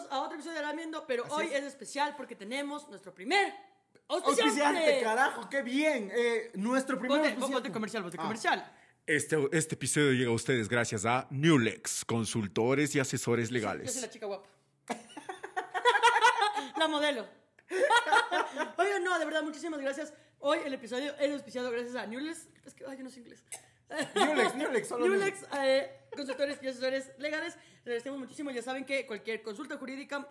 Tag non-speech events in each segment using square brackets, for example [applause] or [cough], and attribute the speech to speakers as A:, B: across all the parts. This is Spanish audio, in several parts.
A: bienvenidos a otro episodio de Lamiendo, pero hoy es. especial porque tenemos nuestro primer auspiciante.
B: Auspiciante, carajo, qué bien. Eh, nuestro primer
A: Bote,
B: auspiciante.
A: bote comercial, bote
B: Ah.
A: comercial.
C: Este, este episodio llega a ustedes gracias a Newlex, consultores y asesores
A: Yo soy
C: legales.
A: la chica guapa. [laughs] la modelo. [laughs] Oigan, no, de verdad, muchísimas gracias. Hoy el episodio es auspiciado gracias a Newlex. Es que, ay, yo no sé inglés.
B: Newlex, Newlex, solo
A: Newlex, eh, consultores y asesores legales. Les agradecemos muchísimo. Ya saben que cualquier consulta jurídica,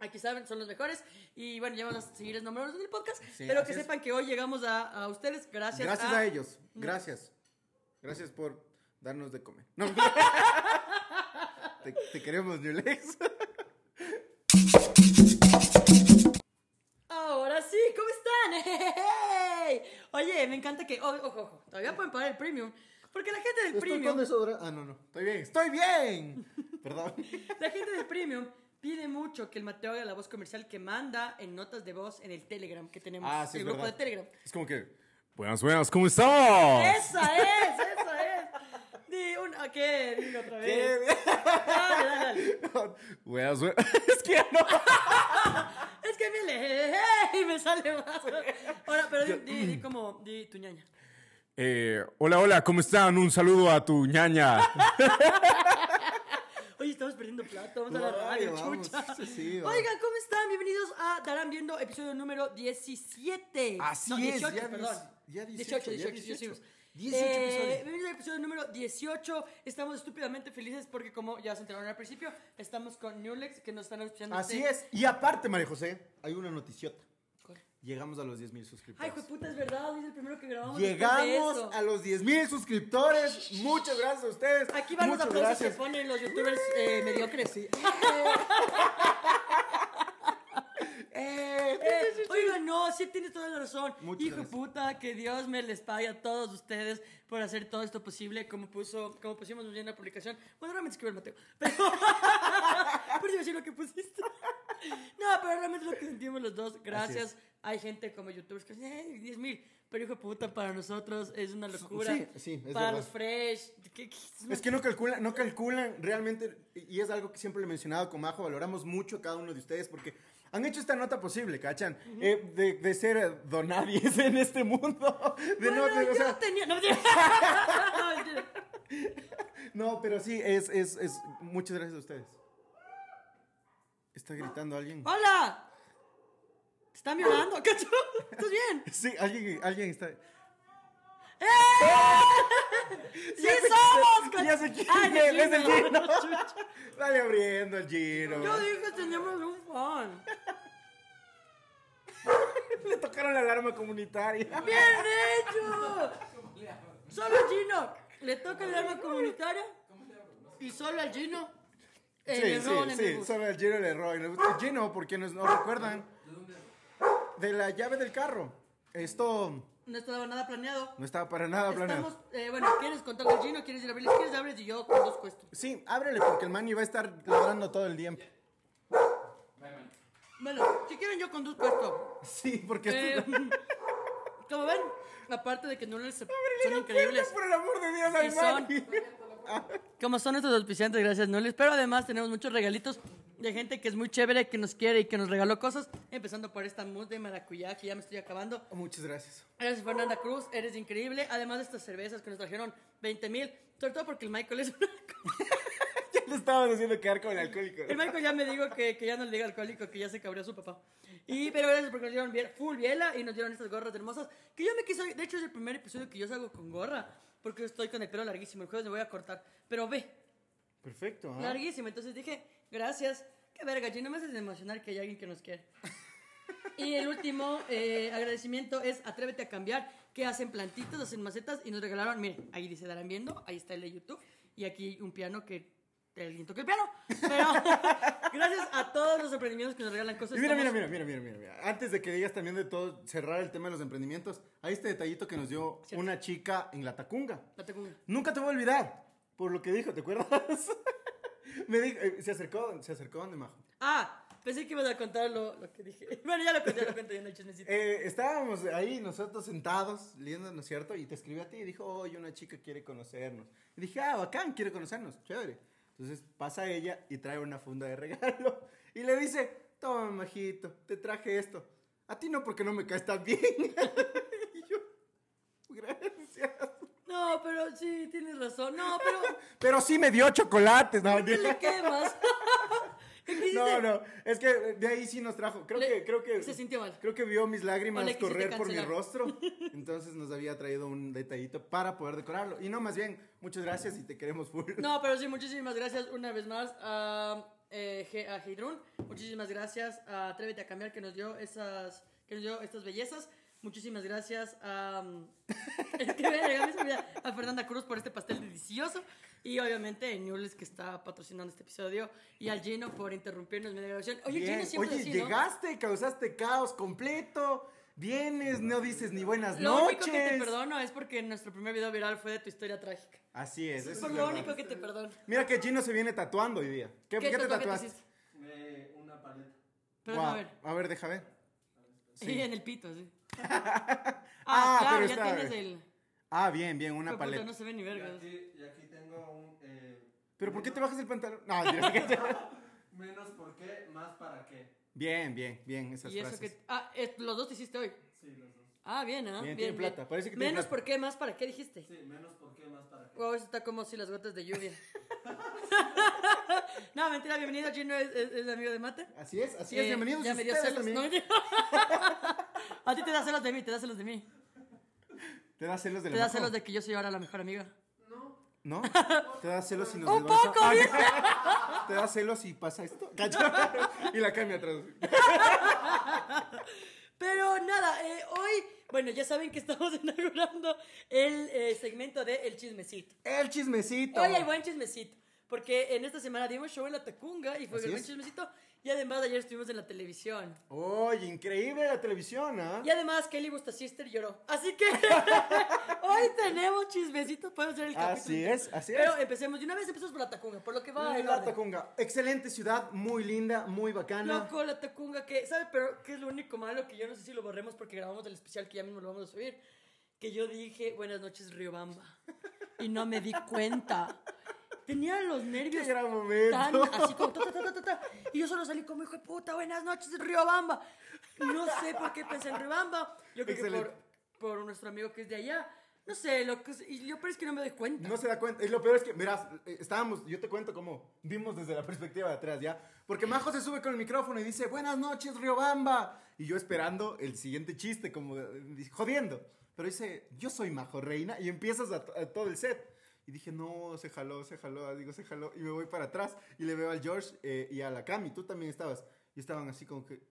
A: aquí saben, son los mejores. Y bueno, ya vamos a seguir los números en el podcast.
B: Sí,
A: pero que
B: es.
A: sepan que hoy llegamos a, a ustedes gracias,
B: Gracias a ellos. Gracias. Gracias por darnos de comer. No, [laughs] te, te queremos, Newlex.
A: Ahora sí, ¿cómo están? [laughs] ¡Hey! Oye, me encanta que. Ojo, ojo, ojo. Todavía pueden pagar el premium. Porque la gente del
B: Estoy
A: premium.
B: con desodorante. Ah, no, no. Estoy bien. Estoy bien. [laughs] Perdón. [laughs]
A: La gente del premium pide mucho que el Mateo haga la voz comercial que manda en notas de voz en el Telegram que tenemos.
B: Ah, sí,
A: el
B: es
A: grupo
B: verdad.
A: de Telegram.
B: Es como que.
C: Buenas, buenas, ¿cómo estamos?
A: ¡Esa es! ¡Esa es! Di una. ¿Qué? Digo otra vez. [laughs] Dale, dale, dale.
B: Buenas, buenas. Es que ya no.
A: Es que me le. ¡Hey! Me sale más. Ahora, pero di, di, di como. Di tu ñaña.
C: Eh, hola, hola, ¿cómo están? Un saludo a tu ñaña. [laughs]
A: Oye, estamos perdiendo plata. Vamos a la
B: No,
A: radio,
B: vamos.
A: chucha.
B: Sí, sí, va.
A: Oigan, ¿cómo están? Bienvenidos a Darán Viendo, episodio número 17.
B: Así
A: No,
B: es,
A: 18,
B: ya
A: perdón.
B: ya
A: 18,
B: 18,
A: 18,
B: ya
A: 18.
B: 18. 18
A: Eh,
B: episodios.
A: bienvenidos al episodio número 18. Estamos estúpidamente felices porque, como ya se enteraron al principio, estamos con Newlex que nos están auspiciando.
B: Así
A: este-
B: es. Y aparte, María José, hay una noticiota. Llegamos a los 10 mil
A: Ay,
B: suscriptores.
A: hijo de puta, es verdad. Es el primero que grabamos. de
B: Llegamos a los 10 mil suscriptores. Muchas gracias a ustedes.
A: Aquí van los aplausos
B: gracias.
A: que ponen los youtubers eh, mediocres. [laughs]
B: Eh,
A: Eh, oigan, no, sí tienes toda la razón.
B: Muchas
A: Hijo de puta, que Dios me les pague a todos ustedes por hacer todo esto posible, como puso, como pusimos en la publicación. Bueno, realmente escribió el Mateo. Pero, [laughs] por eso decir lo que pusiste. [laughs] No, pero realmente lo que sentimos los dos. Gracias. Hay gente como youtubers que dicen, "Eh, 10 mil. Pero hijo de puta, para nosotros es una locura.
B: Sí, sí, es
A: Para
B: verdad.
A: los fresh. ¿qué- qué-
B: Es que no calculan, no calculan realmente, y es algo que siempre le he mencionado con Majo, valoramos mucho a cada uno de ustedes porque han hecho esta nota posible, ¿cachan? Eh, de, de ser eh, donadies [laughs] en este mundo. De no,
A: Bueno,
B: de- o
A: yo
B: sea,
A: tenía. No, mentira. No, [laughs] mentira.
B: no, pero sí, es, es, es, muchas gracias a ustedes. ¿Está gritando alguien?
A: ¡Hola! ¿Te están violando? ¿Cacho? ¿Estás bien? [laughs]
B: Sí, alguien, alguien está... [laughs]
A: ¡Sí somos!
B: Ya sé quién
A: Ay,
B: es, el
A: Gino.
B: Gino. [laughs] Dale abriendo el Gino.
A: Yo dije tenemos un fan.
B: Le tocaron la alarma comunitaria.
A: ¡Bien hecho! Solo al Gino le toca el arma comunitaria y solo al Gino eh,
B: Sí,
A: roban
B: sí,
A: en el
B: sí,
A: bus.
B: solo el Gino le erró. El Gino, porque nos, no recuerdan, de la llave del carro. Esto
A: No estaba nada planeado.
B: no estaba para nada planeado.
A: Estamos, eh, bueno, ¿quieres contarle al Gino? ¿Quieres ir a abrirles? ¿Quieres abrir? Y yo con dos cuestos.
B: Sí, ábrele porque el man iba a estar ladrando todo el tiempo.
A: Bueno, si quieren yo con dos cuestos.
B: Sí, porque
A: Eh,
B: esto- [laughs]
A: como ven, aparte de que no les son increíbles.
B: por el amor de Dios, al
A: son- Como son nuestros auspiciantes, gracias Noles. Pero además tenemos muchos regalitos de gente que es muy chévere, que nos quiere y que nos regaló cosas. Empezando por esta mousse de maracuyá que ya me estoy acabando.
B: Muchas gracias.
A: Eres Fernanda Cruz, eres increíble. Además de estas cervezas que nos trajeron 20 mil. Sobre todo porque el Michael es una... [laughs]
B: Ya le estaban haciendo quedar con el alcohólico.
A: El Michael ya me dijo que, que ya no le diga alcohólico, que ya se cabreó su papá. Y, pero gracias porque nos dieron full biela y nos dieron estas gorras hermosas. Que yo me quiso. De hecho, es el primer episodio que yo salgo con gorra. Porque estoy con el pelo larguísimo. El jueves me voy a cortar. Pero ve,
B: Perfecto. ¿ah?
A: larguísimo. Entonces dije, gracias. Qué verga, Gino, me haces emocionar que hay alguien que nos quiere. Y el último eh, agradecimiento es Atrévete a cambiar, que hacen plantitas, hacen macetas y nos regalaron, miren, ahí dice darán viendo, ahí está el de YouTube y aquí un piano que alguien toca el piano. Pero [laughs] gracias a todos los emprendimientos que nos regalan cosas.
B: Y mira, mira,
A: estamos-
B: mira, mira, mira, mira, mira. Antes de que digas también de todo, cerrar el tema de los emprendimientos, hay este detallito que nos dio
A: Cierto.
B: una chica en La Tacunga.
A: La una.
B: Nunca te voy a olvidar, por lo que dijo, ¿te acuerdas? [laughs] Me dijo, eh, se acercó, se acercó donde Majo.
A: Ah, pensé que ibas a contar lo, lo que dije. [laughs] Bueno, ya lo conté, lo conté, no hay chismecito.
B: Eh, estábamos ahí nosotros sentados leyendo, ¿no es cierto? Y te escribió a ti y dijo, oye, una chica quiere conocernos. Y dije, ah, bacán, quiere conocernos, chévere. Entonces pasa ella y trae una funda de [laughs] regalo y le dice, toma, majito, te traje esto. A ti no porque no me caes tan bien. [laughs] y yo, gracias.
A: No, pero sí, tienes razón. No, pero. [laughs]
B: Pero sí me dio chocolates. No,
A: ¿Qué le quemas?
B: No, no, es que de ahí sí nos trajo. Creo
A: Le-
B: que, creo que.
A: se sintió mal.
B: Creo que vio mis lágrimas correr por mi rostro. [laughs] Entonces nos había traído un detallito para poder decorarlo. Y no, más bien, muchas gracias y te queremos full.
A: No, pero sí, muchísimas gracias una vez más a, eh, a Heidrun. Muchísimas gracias a Atrévete a Cambiar que nos dio esas, que nos dio estas bellezas. Muchísimas gracias a, [laughs] es que me a Fernanda Cruz por este pastel delicioso. Y obviamente a Newles que está patrocinando este episodio. Y al Gino por interrumpirnos en medio de la grabación. Oye,
B: Bien.
A: Gino siempre
B: Oye,
A: así, ¿no?
B: llegaste, causaste caos completo. Vienes, no dices ni buenas
A: Lo
B: noches.
A: único que te perdono es porque nuestro primer video viral fue de tu historia trágica.
B: Así es.
A: Eso es
B: es
A: lo
B: verdad.
A: único que te perdono.
B: Mira que Gino se viene tatuando hoy día. ¿Qué,
A: ¿Qué,
B: ¿qué te tatuaste?
D: Eh, una paleta.
A: Pero a ver.
B: A ver, deja ver.
A: Sí, en el pito, sí. [laughs]
B: Ah,
A: ah, claro, ya
B: está-
A: tienes el...
B: Ah, bien, bien, una
A: puta,
B: paleta.
A: no se ve ni
D: Y
A: verga.
D: aquí, y aquí tengo un... eh,
B: ¿Pero por qué te bajas el pantalón? No. [laughs]
D: Menos por qué, más para qué.
B: bien, bien, bien, esas
A: Y eso
B: frases.
A: que... Ah, es- los dos te hiciste hoy.
D: Sí, los dos.
A: Ah, bien, ¿ah?
B: Bien,
A: Bien,
B: tiene
A: bien.
B: plata, parece que tiene
A: Menos
B: plata.
A: por qué, más para qué dijiste.
D: Sí, menos por qué, más para qué.
A: Wow, eso está como si las gotas de lluvia. [laughs] no, mentira, bienvenido, Gino, es, es- es amigo de Mate.
B: Así es, así es.
A: Eh,
B: Bienvenidos
A: Ya me dio celos. No. [laughs] A ti te da celos de mí, te da celos de mí.
B: ¿Te da celos de la
A: Te da
B: Majo?
A: celos de que yo soy ahora la mejor amiga.
B: ¿No? ¿Te da celos si nos
A: Un poco,
B: Ah. [laughs] ¿Te da celos si pasa esto? [laughs] Cacho. y la cambia atrás.
A: Pero nada, eh, hoy, bueno, ya saben que estamos inaugurando el eh, segmento de El Chismecito.
B: El chismecito.
A: Hoy hay buen chismecito. Porque en esta semana dimos show en la Tacunga y fue el buen
B: es.
A: chismecito. Y además ayer estuvimos en la televisión.
B: Oye, increíble la televisión, ¿ah?
A: Y además Kelly Busta Sister lloró. Así que [laughs] hoy tenemos chismecitos. Podemos hacer el capítulo.
B: Así es, así es.
A: Pero empecemos de una vez, empezamos por la Tacunga. Por lo que va
B: La
A: orden.
B: Tacunga. Excelente ciudad, muy linda, muy bacana.
A: Loco, la Tacunga, que, ¿sabe? Pero, ¿qué es lo único malo? Que yo no sé si lo borremos porque grabamos el especial que ya mismo lo vamos a subir. Que yo dije, buenas noches, Riobamba. Y no me di cuenta. Tenía los nervios
B: Qué gran momento.
A: tan así como ta, ta, ta. Y yo solo salí como hijo de puta, buenas noches, Riobamba. No sé por qué pensé en Riobamba. Yo creo que
B: Excelente.
A: por, por nuestro amigo que es de allá. No sé, lo que, y yo pero es que no me doy cuenta.
B: No se da cuenta. Y lo peor es que, verás, eh, estábamos, yo te cuento cómo vimos desde la perspectiva de atrás, ¿ya? Porque Majo se sube con el micrófono y dice, buenas noches, Riobamba. Y yo esperando el siguiente chiste, como jodiendo. Pero dice, yo soy Majo Reina. Y empiezas a, a todo el set. Y dije, no, se jaló, se jaló, digo, se jaló. Y me voy para atrás y le veo al George eh, y a la Cami. Tú también estabas. Y estaban así como que...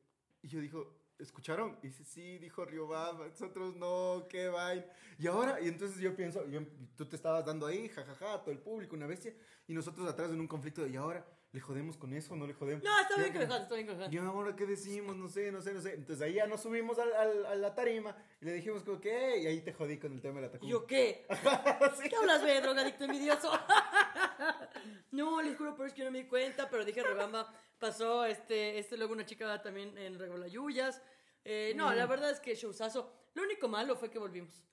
B: Y yo dijo, ¿escucharon? Y dice, sí, dijo Riobamba, nosotros no, qué vaina. Y ahora, y entonces yo pienso, yo- tú te estabas dando ahí, jajaja, todo el público, una bestia, y nosotros atrás en un conflicto de, ¿y ahora? ¿Le jodemos con eso o no le jodemos?
A: No, está bien que me jodas, está bien que me jodas.
B: Y ahora, ¿qué decimos? No sé, no sé, no sé. Entonces ahí ya nos subimos al- al- a la tarima y le dijimos, como, ¿qué? Y ahí te jodí con el tema de la
A: ¿Y
B: tacunga.
A: ¿Yo qué? [laughs] ¿Qué hablas, ve, drogadicto envidioso? [laughs] no, les juro, pero es que no me di cuenta, pero dije, Rebamba, pasó, este, este luego una chica también en Regolayuyas. Eh, no,
B: Mm.
A: la verdad es que showzazo. Lo único malo fue que volvimos.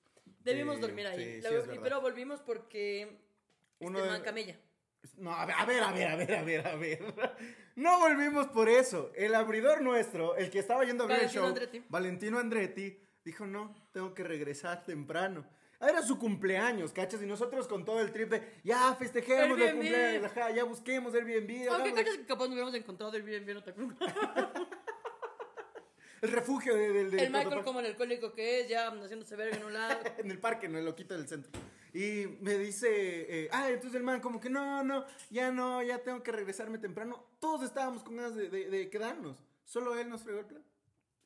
A: Debimos dormir ahí.
B: sí,
A: La-
B: sí,
A: pero volvimos porque
B: Uno
A: este
B: de-
A: man camella.
B: No, a ver, a ver, a ver, a ver, a ver. [laughs] No volvimos por eso. El abridor nuestro, el que estaba yendo a el
A: Valentino
B: show,
A: Andretti.
B: Valentino Andretti, dijo, no, tengo que regresar temprano. Ah, Era su cumpleaños, ¿cachas? Y nosotros con todo el trip de, ya festejemos el
A: Airbnb.
B: cumpleaños, ajá, ya busquemos Airbnb,
A: Aunque cachas que capaz no hubiéramos encontrado el bien, bien otra [laughs]
B: el refugio de- del... del
A: El Michael como el alcohólico que es, ya haciéndose verga en un lado. [laughs]
B: en el parque, en el loquito del centro. Y me dice, eh, ah, entonces el man como que no, no, ya no, ya tengo que regresarme temprano. Todos estábamos con ganas de, de- de quedarnos. Solo él nos fregó el plan.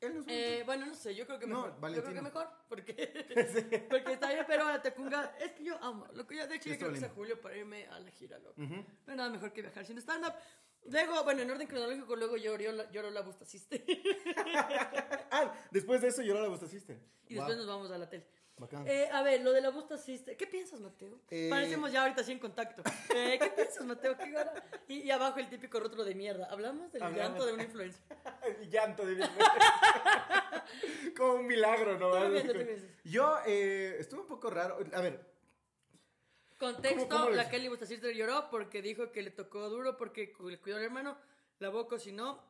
B: Él nos
A: Eh, bueno, no sé, yo creo que
B: No,
A: mejor. yo creo que mejor, porque, [laughs] [laughs] porque está bien, pero la Tacunga, es que yo amo. Lo que yo, de hecho, yo creo que sea
B: lindo.
A: julio para irme a la gira, loco. Hay nada mejor que viajar sin stand-up. Luego, bueno, en orden cronológico, luego lloró la, lloró la Busta.
B: Ah, después de eso lloró la Busta
A: y
B: Wow,
A: después nos vamos a la tele.
B: Bacán.
A: Eh, a ver, lo de la Busta Sister. ¿Qué piensas, Mateo?
B: Eh,
A: Parecemos ya ahorita así en contacto. Eh, ¿Qué piensas, Mateo? ¿Qué gana? Y, y abajo el típico rótulo de mierda. Hablamos del
B: Hablamos.
A: llanto de una influencer. [laughs]
B: Y llanto de [laughs] Como un milagro, ¿no?
A: Tú tú.
B: Yo eh, estuve un poco raro. A ver,
A: Contexto,
B: ¿Cómo- cómo
A: la Kelly Bustasister lloró porque dijo que le tocó duro porque le cuidó al hermano, lavó, cocinó,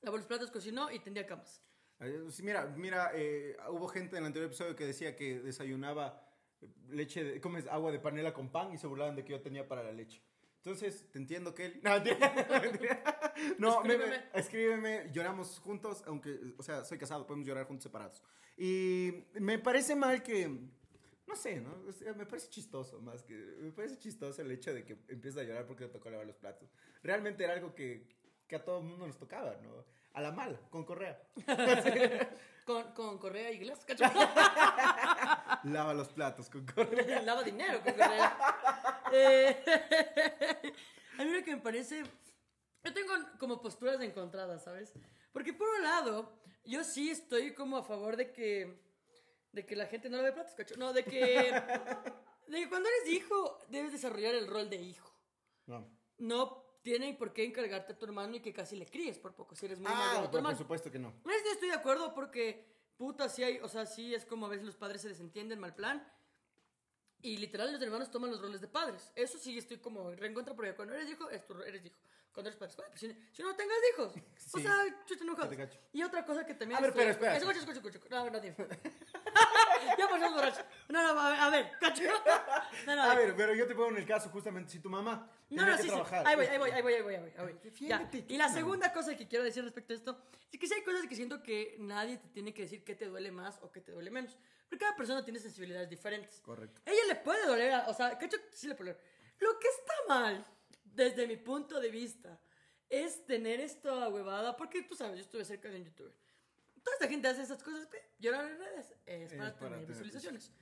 A: lavó los platos, cocinó y tendía camas.
B: Eh, sí, mira, mira, eh, hubo gente en el anterior episodio que decía que desayunaba leche, de, ¿cómo es? Agua de panela con pan y se burlaban de que yo tenía para la leche. Entonces, te entiendo, Kelly. No. [laughs] No, me- me-
A: Escríbeme.
B: escríbeme, lloramos juntos, aunque, o sea, soy casado, podemos llorar juntos separados. Y me parece mal que, no sé, ¿no? O sea, me parece chistoso más que, me parece chistoso el hecho de que empieza a llorar porque le tocó lavar los platos. Realmente era algo que, que a todo el mundo nos tocaba, ¿no? A la mala, con correa. [laughs]
A: Con, con correa y glass, ¿cacho? [laughs]
B: Lava los platos con correa. [laughs]
A: Lava dinero con correa. Eh, a mí lo que me parece. Yo tengo como posturas encontradas, ¿sabes? Porque por un lado, yo sí estoy como a favor de que. De que la gente no lave platos, cacho. No, de que. De que cuando eres hijo, debes desarrollar el rol de hijo.
B: No.
A: No tienen por qué encargarte a tu hermano y que casi le críes por poco, si eres muy
B: Ah,
A: mayor
B: pero por supuesto que no.
A: No es que estoy de acuerdo porque, puta, sí hay, o sea, sí es como a veces los padres se desentienden, mal plan. Y literal los hermanos toman los roles de padres. Eso sí estoy como reencuentro porque cuando eres hijo, es tu- eres hijo. Cuando eres padre, pues, si, si no tengas hijos. [laughs] O
B: Sí.
A: sea, chucha, no jodas. Y otra cosa que también
B: A ver, pero espera.
A: Escucha, escucha, escucha. No, no, dime. [laughs] ya pasamos borracho. No, no, a ver, a ver, cacho. [laughs] No, no,
B: A ver, pero yo te pongo en el caso justamente si tu mamá
A: no, no,
B: que
A: sí, sí.
B: trabajar.
A: Ahí voy, ahí voy, ahí voy, ahí voy, ahí voy. ahí voy.
B: Defiéndete,
A: Y la segunda cosa que quiero decir respecto a esto es que sí hay cosas que siento que nadie te tiene que decir qué te duele más o qué te duele menos. Porque cada persona tiene sensibilidades diferentes.
B: Correcto.
A: Ella le puede doler, a- o sea, cacho, sí le puede doler. Lo que está mal, desde mi punto de vista, es tener esta huevada, porque tú sabes, yo estuve cerca de un youtuber. Toda esta gente hace esas cosas, pe, llorar en redes, es,
B: Es
A: para,
B: para
A: tener
B: tener
A: visualizaciones.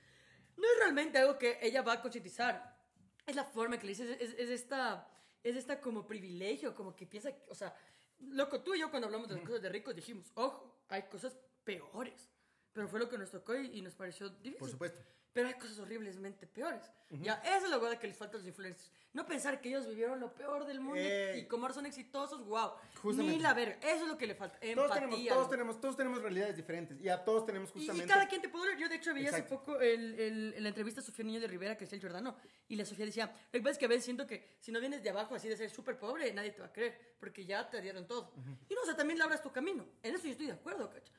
A: No es realmente algo que ella va a concientizar. Es la forma que le dices, es, es esta, es esta como privilegio, como que piensa, o sea, loco, tú y yo cuando hablamos de las cosas de ricos dijimos, ojo, hay cosas peores. Pero fue lo que nos tocó y, y nos pareció difícil.
B: Por supuesto.
A: Pero hay cosas horriblemente peores. Ya, esa es la que les falta a los influencers. No pensar que ellos vivieron lo peor del mundo y-
B: Eh.
A: y como ahora son exitosos, wow.
B: Justamente.
A: Ni la verga. Eso es lo que le falta.
B: Todos
A: Empatía.
B: tenemos, todos tenemos, todos tenemos realidades diferentes y a todos tenemos
A: Y-
B: justamente.
A: Y, cada quien te puede. Yo, de hecho, vi hace poco el, el- en la entrevista a Sofía Niño de Rivera, que es el Jordano, y la Sofía decía: Lo que pasa es que a veces siento que si no vienes de abajo, así de ser súper pobre, nadie te va a creer, porque ya te dieron todo. Y no, o sea, también labras tu camino. En eso yo estoy de acuerdo, cacho.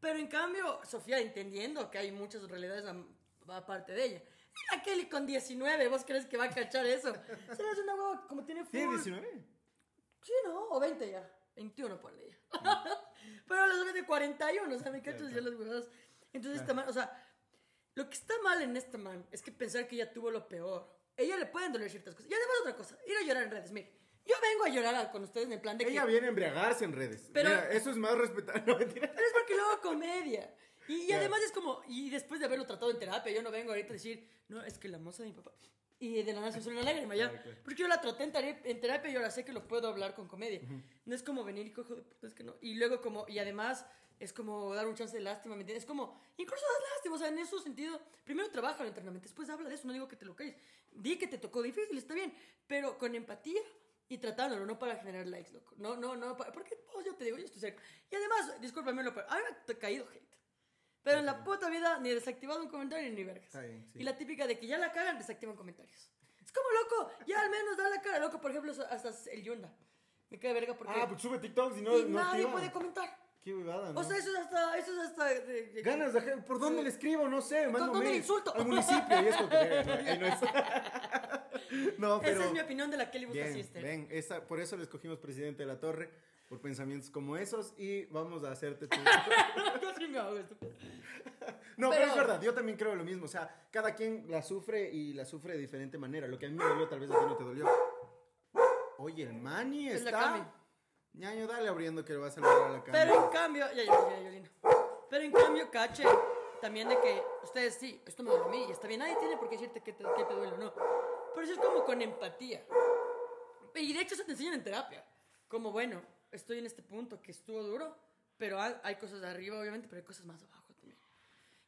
A: Pero en cambio, Sofía, entendiendo que hay muchas realidades aparte de ella. Mira, Kelly con 19, ¿vos crees que va a cachar eso? Se le hace una hueva como tiene
B: ¿Tiene
A: full-
B: 19?
A: Sí, ¿no? O 20 ya. 21 por ya. [laughs] Pero los de 41, o sea, me cachas ya las huevadas. Entonces, esta man, o sea, lo que está mal en esta man es que pensar que ella tuvo lo peor. Ella le pueden doler ciertas cosas. Y además otra cosa, ir a llorar en redes. Mire, yo vengo a llorar con ustedes en el plan de que...
B: Ella viene a embriagarse en redes.
A: Pero-
B: Mira, eso es más respetable. [laughs] No, mentira.
A: Pero es porque lo hago comedia. Y, y
B: Ya.
A: además es como, y después de haberlo tratado en terapia, yo no vengo ahorita a decir, no, es que la moza de mi papá. Y de la nada se sale una lágrima ya.
B: Claro, claro.
A: Porque yo la traté en, en terapia y ahora sé que lo puedo hablar con comedia. No es como venir y cojo de puta, es que no. Y luego como, y además es como dar un chance de lástima, ¿me entiendes? Es como, incluso das lástima, o sea, en ese sentido, primero trabaja internamente, después habla de eso, no digo que te lo calles. Di que te tocó difícil, está bien, pero con empatía y tratándolo, no para generar likes, loco. No, no, no, porque pues, yo te digo, yo estoy cerca. Y además, discúlpame, lo pero a mí me ha caído hate. Pero en la puta vida ni desactivado un comentario ni vergas.
B: Bien, sí.
A: Y la típica de que ya la cagan, desactivan comentarios. Es como loco, ya al menos da la cara, loco, por ejemplo, hasta el Yunda. Me cae verga porque
B: Ah, pues sube TikToks y no.
A: y
B: no
A: nadie
B: activa.
A: puede comentar.
B: Qué huevada, ¿no?
A: O sea, eso es hasta, eso es hasta de- de-
B: Ganas de. ¿Por dónde le escribo? No sé. Mando
A: dónde le insulto?
B: Al municipio. Y es como que. no, ahí no es. [laughs] [laughs] no, pero.
A: Esa es mi opinión de la Kelly
B: Bien,
A: Sister.
B: ven, esa, por eso le escogimos presidente de la torre, por pensamientos como esos, y vamos a hacerte tu... [laughs] [laughs] No, pero,
A: Pero-
B: es verdad, yo también creo lo mismo, o sea, cada quien la sufre y la sufre de diferente manera, lo que a mí me dolió tal vez a ti no te dolió. Oye, el
A: la
B: está...
A: Cami.
B: Ñaño, dale abriendo que lo va a saludar a la cámara.
A: Pero en cambio, ya, ya, ya, Yolina. Pero en cambio, cache también de que ustedes sí, esto me duele a mí y está bien, nadie tiene por qué decirte que te, que te duele o no. Pero eso es como con empatía. Y de hecho, eso te enseñan en terapia. Como, bueno, estoy en este punto que estuvo duro, pero hay, cosas de arriba, obviamente, pero hay cosas más abajo también.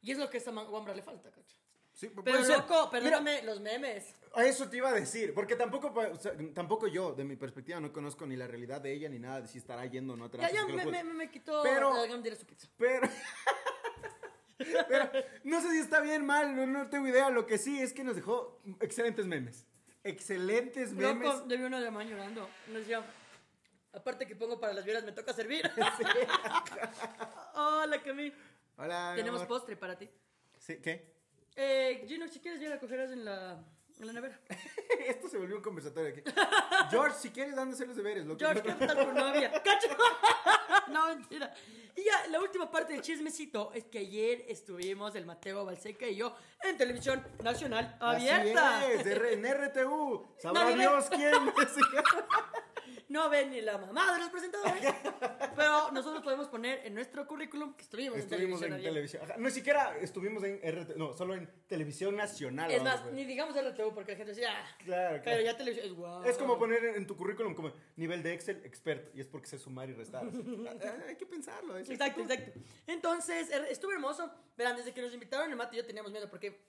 A: Y es lo que a esa man- guambra le falta, cacho.
B: Sí,
A: Pero loco, perdóname, los memes.
B: A eso te iba a decir, porque tampoco, o sea, tampoco yo, de mi perspectiva, no conozco ni la realidad de ella ni nada de si estará yendo o no a
A: Ya, ya me, me, me, quitó
B: Pero-
A: la de su pizza.
B: Pero... [laughs] Pero no sé si está bien, mal, no, no tengo idea. Lo que sí es que nos dejó excelentes memes. Excelentes memes.
A: Loco, yo vi uno de llorando. Me decía, aparte que pongo para las vieras, me toca servir. [laughs] [laughs] Hola, Camille.
B: Hola.
A: Tenemos postre para ti.
B: Sí, ¿Qué?
A: Eh, Gino, si quieres, ya la cogerás en la, en la nevera. [laughs]
B: Esto se volvió un conversatorio aquí. [laughs] George, si quieres, hacer los deberes. loco.
A: George, ¿qué tal tu novia? [laughs] ¡Cacho! no, mentira. Y ya, la última parte del chismecito es que ayer estuvimos, el Mateo Balseca y yo, en televisión nacional abierta.
B: Así es, en RTU. Sabrá. Dios quién.
A: No ven ni la mamá de los presentadores. pero nosotros podemos poner en nuestro currículum que estuvimos,
B: Estuvimos
A: en
B: en
A: televisión.
B: televisión.
A: abierta.
B: Ajá, No, siquiera estuvimos en RT, no, solo en televisión nacional.
A: Es más, ni digamos RTU porque la gente decía, ah,
B: Claro, claro.
A: pero ya televisión es guau.
B: Es como poner en tu currículum como nivel de Excel experto. Y es porque sé sumar y restar. así. Ah, Hay que pensarlo.
A: Exacto, exacto. Entonces, er- estuvo hermoso. Verán, desde que nos invitaron, el Mate y yo teníamos miedo porque,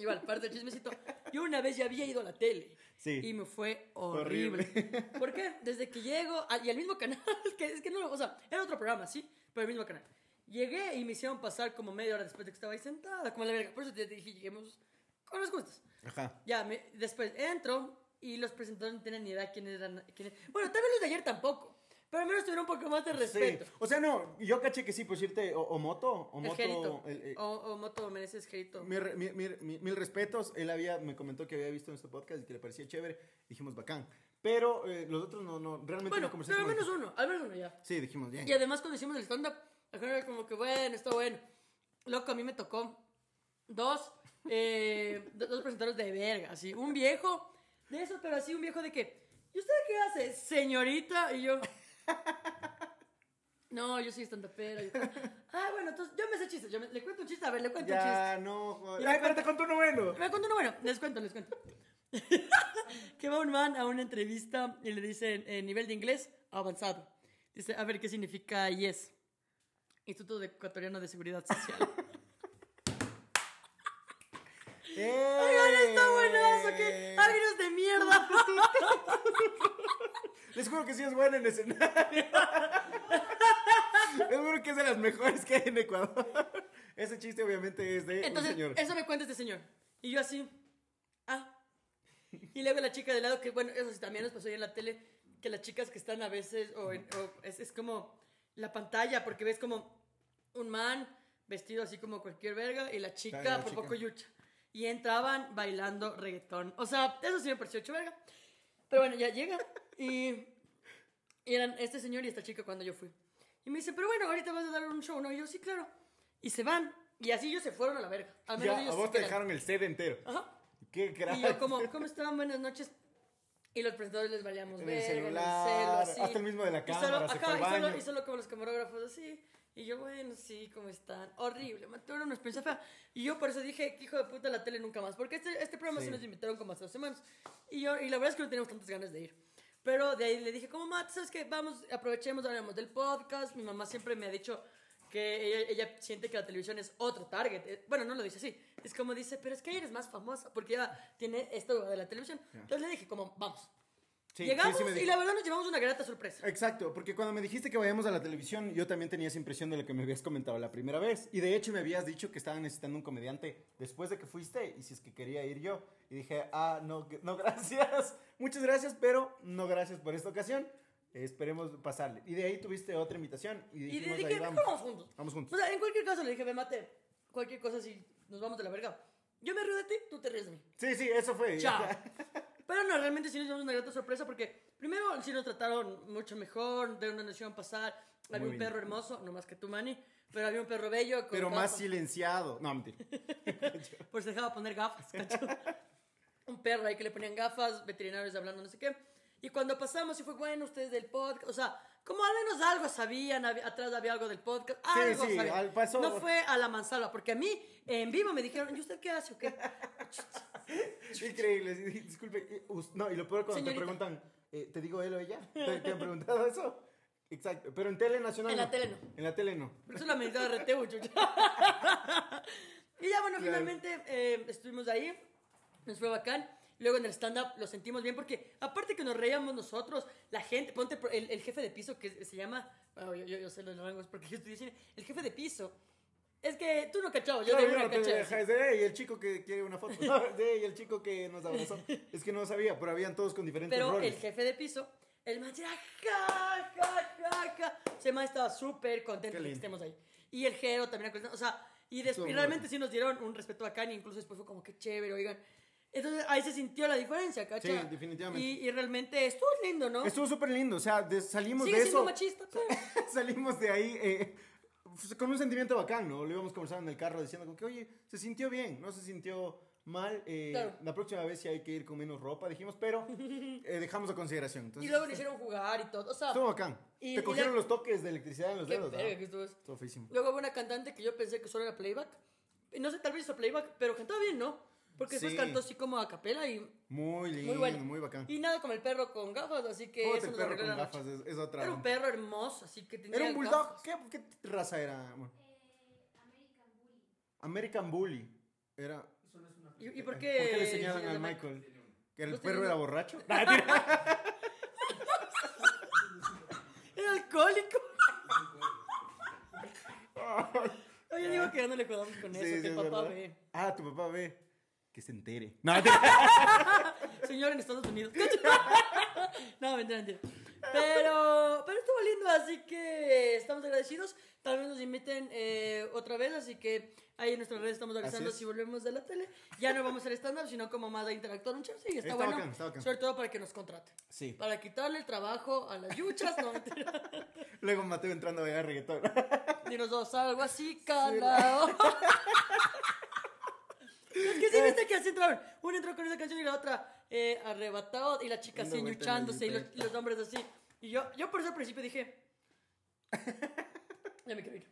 A: igual, parte del chismecito, yo una vez ya había ido a la tele.
B: Sí.
A: Y me fue horrible. [laughs] ¿Por qué? Desde que llego, a- y al mismo canal, [laughs] que es que no, o sea, era otro programa, sí, pero el mismo canal. Llegué y me hicieron pasar como media hora después de que estaba ahí sentada, como la verga. Por eso te dije, lleguemos con los gustos.
B: Ajá.
A: Ya, me- después entro y los presentadores no tienen ni idea quién eran. Quién bueno, tal vez los de ayer tampoco, pero al menos tuvieron un poco más de respeto.
B: Sí. O sea, no, yo caché que sí, por decirte, o, o Moto, o
A: El
B: Moto. El- el-
A: o, o Moto Meneses Gerito.
B: mi re- mi- mi- mi- mil respetos, él había, me comentó que había visto nuestro podcast y que le parecía chévere. Dijimos bacán. Pero eh, los otros no, no, realmente
A: Bueno,
B: no conversé
A: pero al menos uno, al menos uno ya.
B: Sí, dijimos bien.
A: Y además cuando hicimos el stand-up, la gente era como que bueno, está bueno. Loco, a mí me tocó dos, eh, [laughs] do- dos presentadores de verga, así. Un viejo, de eso, pero así un viejo de que, ¿y usted qué hace, señorita? Y yo... [laughs] No, yo soy stand-upera. Yo- Ah, bueno, entonces yo me sé chistes. Yo me- le cuento un chiste, a ver, le cuento un chiste.
B: Ya, no, joder. Ay, pero te contó uno bueno.
A: Me cuento uno bueno, les cuento, les cuento. [laughs] que va un man a una entrevista y le dicen eh, nivel de inglés avanzado. Dice, a ver qué significa yes. Instituto de Ecuatoriano de Seguridad Social. [laughs] Oigan, está buenazo, que agrios de mierda. [laughs]
B: Les juro que sí es bueno en escenario. [laughs] Les juro que es de las mejores que hay en Ecuador. Ese chiste obviamente es de
A: Entonces,
B: un señor.
A: eso me cuenta este señor. Y yo así, ah. Y luego la chica de lado, que bueno, eso sí también nos pasó ahí en la tele, que las chicas que están a veces, o, en- o es, es como la pantalla, porque ves como un man vestido así como cualquier verga y la chica
B: Claro, la
A: por
B: chica.
A: poco yucha. Y entraban bailando reggaetón. O sea, eso sí me pareció hecho verga. Pero bueno, ya llega y, y eran este señor y esta chica cuando yo fui. Y me dice, pero bueno, ahorita vas a dar un show, ¿no? Y yo, sí, claro. Y se van. Y así ellos se fueron a la verga. Al menos
B: Ya,
A: ellos
B: a vos te
A: quedan.
B: dejaron el set entero.
A: Ajá.
B: Qué crack.
A: Y yo como, ¿cómo estaban? Buenas noches. Y los presentadores les valíamos
B: En
A: ver,
B: el
A: en el
B: celular,
A: celo, así.
B: hasta el mismo de la
A: Y
B: cámara,
A: solo,
B: se
A: ajá,
B: fue al
A: y solo,
B: baño.
A: y solo como los camarógrafos así. Y yo, bueno, sí, ¿cómo están? Horrible, tuve una experiencia fea. Y yo por eso dije, hijo de puta, la tele nunca más. Porque este, este programa sí.
B: Sí.
A: nos invitaron como hace dos semanas. Y yo, y la verdad es que no teníamos tantas ganas de ir. Pero de ahí le dije, como, Matt, ¿sabes qué? Vamos, aprovechemos, hablamos del podcast. Mi mamá siempre me ha dicho que ella, ella siente que la televisión es otro target. Eh, Bueno, no lo dice así. Es como dice, pero es que ella eres más famosa porque ya tiene esto de la televisión. Entonces le dije, como, vamos.
B: Sí,
A: Llegamos
B: sí, sí me
A: y la verdad nos llevamos una grata sorpresa.
B: Exacto, porque cuando me dijiste que vayamos a la televisión, yo también tenía esa impresión de lo que me habías comentado la primera vez. Y de hecho me habías dicho que estaban necesitando un comediante después de que fuiste y si es que quería ir yo. Y dije, ah, no, no, [laughs] gracias. Muchas gracias, pero no gracias por esta ocasión. Eh, esperemos pasarle. Y de ahí tuviste otra invitación y
A: Y le
B: dijimos,
A: dije,
B: ahí
A: vamos.
B: vamos.
A: juntos.
B: Vamos juntos.
A: O sea, en cualquier caso le dije, ve, mate, cualquier cosa si nos vamos de la verga. Yo me río de ti, tú te ríes de mí.
B: Sí, sí, eso fue.
A: Chao. [laughs] Pero no, realmente sí nos llevamos una grata sorpresa porque primero sí nos trataron mucho mejor, de una nación pasar. Había
B: Muy
A: un
B: bien.
A: perro hermoso, no más que tú, Manny, pero había un perro bello. con
B: Pero más
A: gafas.
B: silenciado. No, mentira. [laughs]
A: Pues dejaba poner gafas, ¿cacho? [laughs] un perro ahí que le ponían gafas, veterinarios hablando no sé qué. Y cuando pasamos, y fue bueno, ustedes del podcast, o sea, como al menos algo sabían, había- atrás había algo del podcast, algo
B: sí,
A: sabían.
B: al paso-
A: No fue a la mansalva, porque a mí en vivo me dijeron, ¿y usted qué hace o qué? [laughs]
B: Increíble. Disculpe. No, y lo peor cuando
A: Señorita.
B: te preguntan, eh, ¿te digo él o ella? ¿Te, te han preguntado eso? Exacto. Pero en tele nacional.
A: En la tele no.
B: En la tele no.
A: Por eso la medida de reteo, chucha. [laughs] y ya, bueno,
B: Claro.
A: finalmente eh, estuvimos ahí, nos fue bacán. Luego en el stand-up lo sentimos bien porque, aparte que nos reíamos nosotros, la gente, ponte el, el jefe de piso que se llama, bueno, yo, yo, yo sé los rangos porque yo estudié cine, el jefe de piso Es que tú no cachabas, yo
B: Claro, no
A: caché.
B: dejas de, "Ey, y el chico que quiere una foto. [laughs] "Ey, y el chico que nos abrazó. [laughs] Es que no sabía, pero habían todos con diferentes
A: Pero
B: roles.
A: el jefe de piso, el man decía, ja, ja, ja, ja. Ese man estaba súper contento
B: Qué
A: de que estemos ahí. Y el Jero también, o sea, y, des-
B: Estuvo
A: y
B: muy
A: realmente sí nos dieron un respeto bacán y incluso después fue como que chévere, oigan. Entonces ahí se sintió la diferencia, ¿cachai?
B: Sí, definitivamente.
A: Y, y realmente estuvo lindo, ¿no?
B: Estuvo súper lindo, o sea, de- salimos
A: Sigue
B: de
A: siendo
B: eso.
A: machista, pero... [laughs]
B: salimos de ahí eh, con un sentimiento bacán, ¿no? Lo íbamos conversando en el carro diciendo como que, oye, se sintió bien, no se sintió mal. eh,
A: Claro.
B: La próxima vez sí hay que ir con menos ropa, dijimos, pero [laughs] eh, dejamos a consideración. Entonces,
A: Y luego le hicieron jugar y todo, o sea...
B: Estuvo bacán.
A: Y-
B: Te
A: y
B: cogieron
A: la-
B: los toques de electricidad en los
A: Qué
B: dedos, ¿no?
A: verga que estuvo.
B: Estuvo feísimo.
A: Luego hubo una cantante que yo pensé que solo era playback. No sé, tal vez hizo playback, pero cantaba bien, ¿no? Porque después
B: Sí.
A: cantó así como a capela y
B: Muy lindo,
A: muy
B: muy,
A: bueno.
B: bacán.
A: Y nada como el perro con gafas, así que eso
B: el perro con gafas, es, es otra.
A: Era un perro hermoso, así que tenía
B: Era un bulldog.
A: gafas.
B: ¿Qué, qué raza era? Bueno, American Bully. Era.
A: ¿Y, y por
B: ¿Por
A: qué?
B: qué le señalan al
A: a
B: Michael? ¿Que el perro era borracho? [laughs]
A: Era alcohólico. [laughs] Oye, digo que ya no le cuidamos con eso,
B: Sí,
A: que
B: sí,
A: el
B: es
A: papá
B: verdad.
A: ve.
B: Ah, tu papá ve. Que se entere. [laughs]
A: Señor en Estados Unidos. [laughs] no, mentira, mentira. Pero, pero estuvo lindo, así que estamos agradecidos. Tal vez nos inviten eh, otra vez, así que ahí en nuestras redes estamos avisando
B: es.
A: si volvemos de la tele. Ya no vamos a ser stand-up, sino como más a interactuar un chance. Y está,
B: Está
A: bueno,
B: bacán, está bacán.
A: sobre todo para que nos contraten.
B: Sí.
A: Para quitarle el trabajo a las yuchas, no. [laughs]
B: Luego Mateo entrando a reggaetón.
A: Y nos dos, algo así, calado. Es que sí, viste que así entraron. Una entró con esa canción y la otra eh, arrebatado y la chica así ñuchándose y los, y los hombres así. Y yo, yo por eso al principio dije. [laughs] Ya me quiero ir.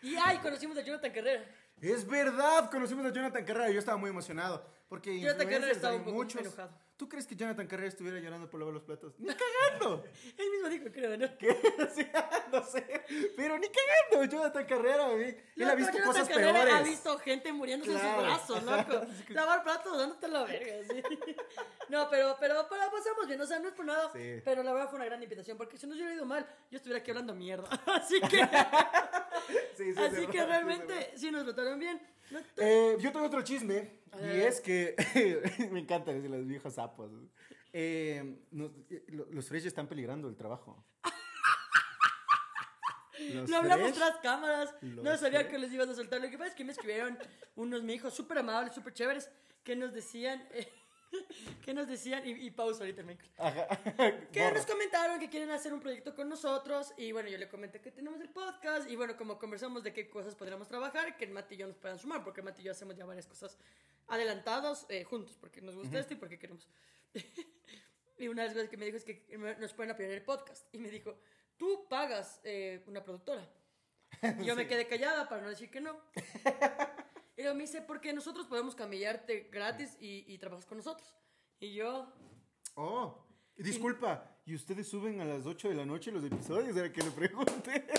A: Y ay, conocimos a Jonathan Carrera.
B: Es verdad, conocimos a Jonathan Carrera. Yo estaba muy emocionado. Porque
A: Jonathan Carrera estaba un poco
B: muchos.
A: enojado.
B: ¿Tú crees que Jonathan Carrera estuviera llorando por lavar los platos? ¡Ni cagando! [laughs]
A: Él mismo dijo, creo, ¿no?
B: ¿Qué? [laughs] O sea, [laughs] no sé. Pero ni cagando, Jonathan Carrera. güey. Él
A: Loco,
B: ha visto
A: Jonathan
B: cosas
A: Carrera
B: peores.
A: Ha visto gente muriéndose en sus brazos, loco. Lavar platos dándote la verga, sí. No, pero, pero, pero pasamos bien, o sea, no es por nada.
B: Sí.
A: Pero la verdad fue una gran invitación, porque si no hubiera ido mal, yo estuviera aquí hablando mierda. Así que,
B: Sí, sí, es
A: así que realmente sí nos trataron bien. No
B: Eh, yo tengo otro chisme. Y es que. [laughs] me encanta decir los viejos sapos. Eh, nos- eh, lo- los fresh están peligrando el trabajo. [laughs] Los
A: Lo hablamos
B: fresh-
A: tras cámaras. No sabía
B: fresh.
A: que les ibas a soltar. Lo que pasa es que me escribieron unos mi hijos súper amables, súper chéveres, que nos decían. eh, [laughs] que nos decían. Y, y pausa ahorita, Michael.
B: Ajá. [laughs]
A: Que
B: Borra.
A: nos comentaron que quieren hacer un proyecto con nosotros y bueno, yo le comenté que tenemos el podcast y bueno, como conversamos de qué cosas podríamos trabajar, que Mati y yo nos puedan sumar, porque Mati y yo hacemos ya varias cosas adelantados eh, juntos, porque nos gusta esto y porque queremos. [laughs] y una de las cosas que me dijo es que nos pueden apoyar el podcast y me dijo, tú pagas eh, una productora. Y yo me quedé callada para no decir que no. Y luego me dice, porque nosotros podemos camillarte gratis y, y trabajas con nosotros. Y yo,
B: Oh, disculpa. ¿Y ustedes suben a las 8 de la noche los episodios? Era que le pregunté. [laughs]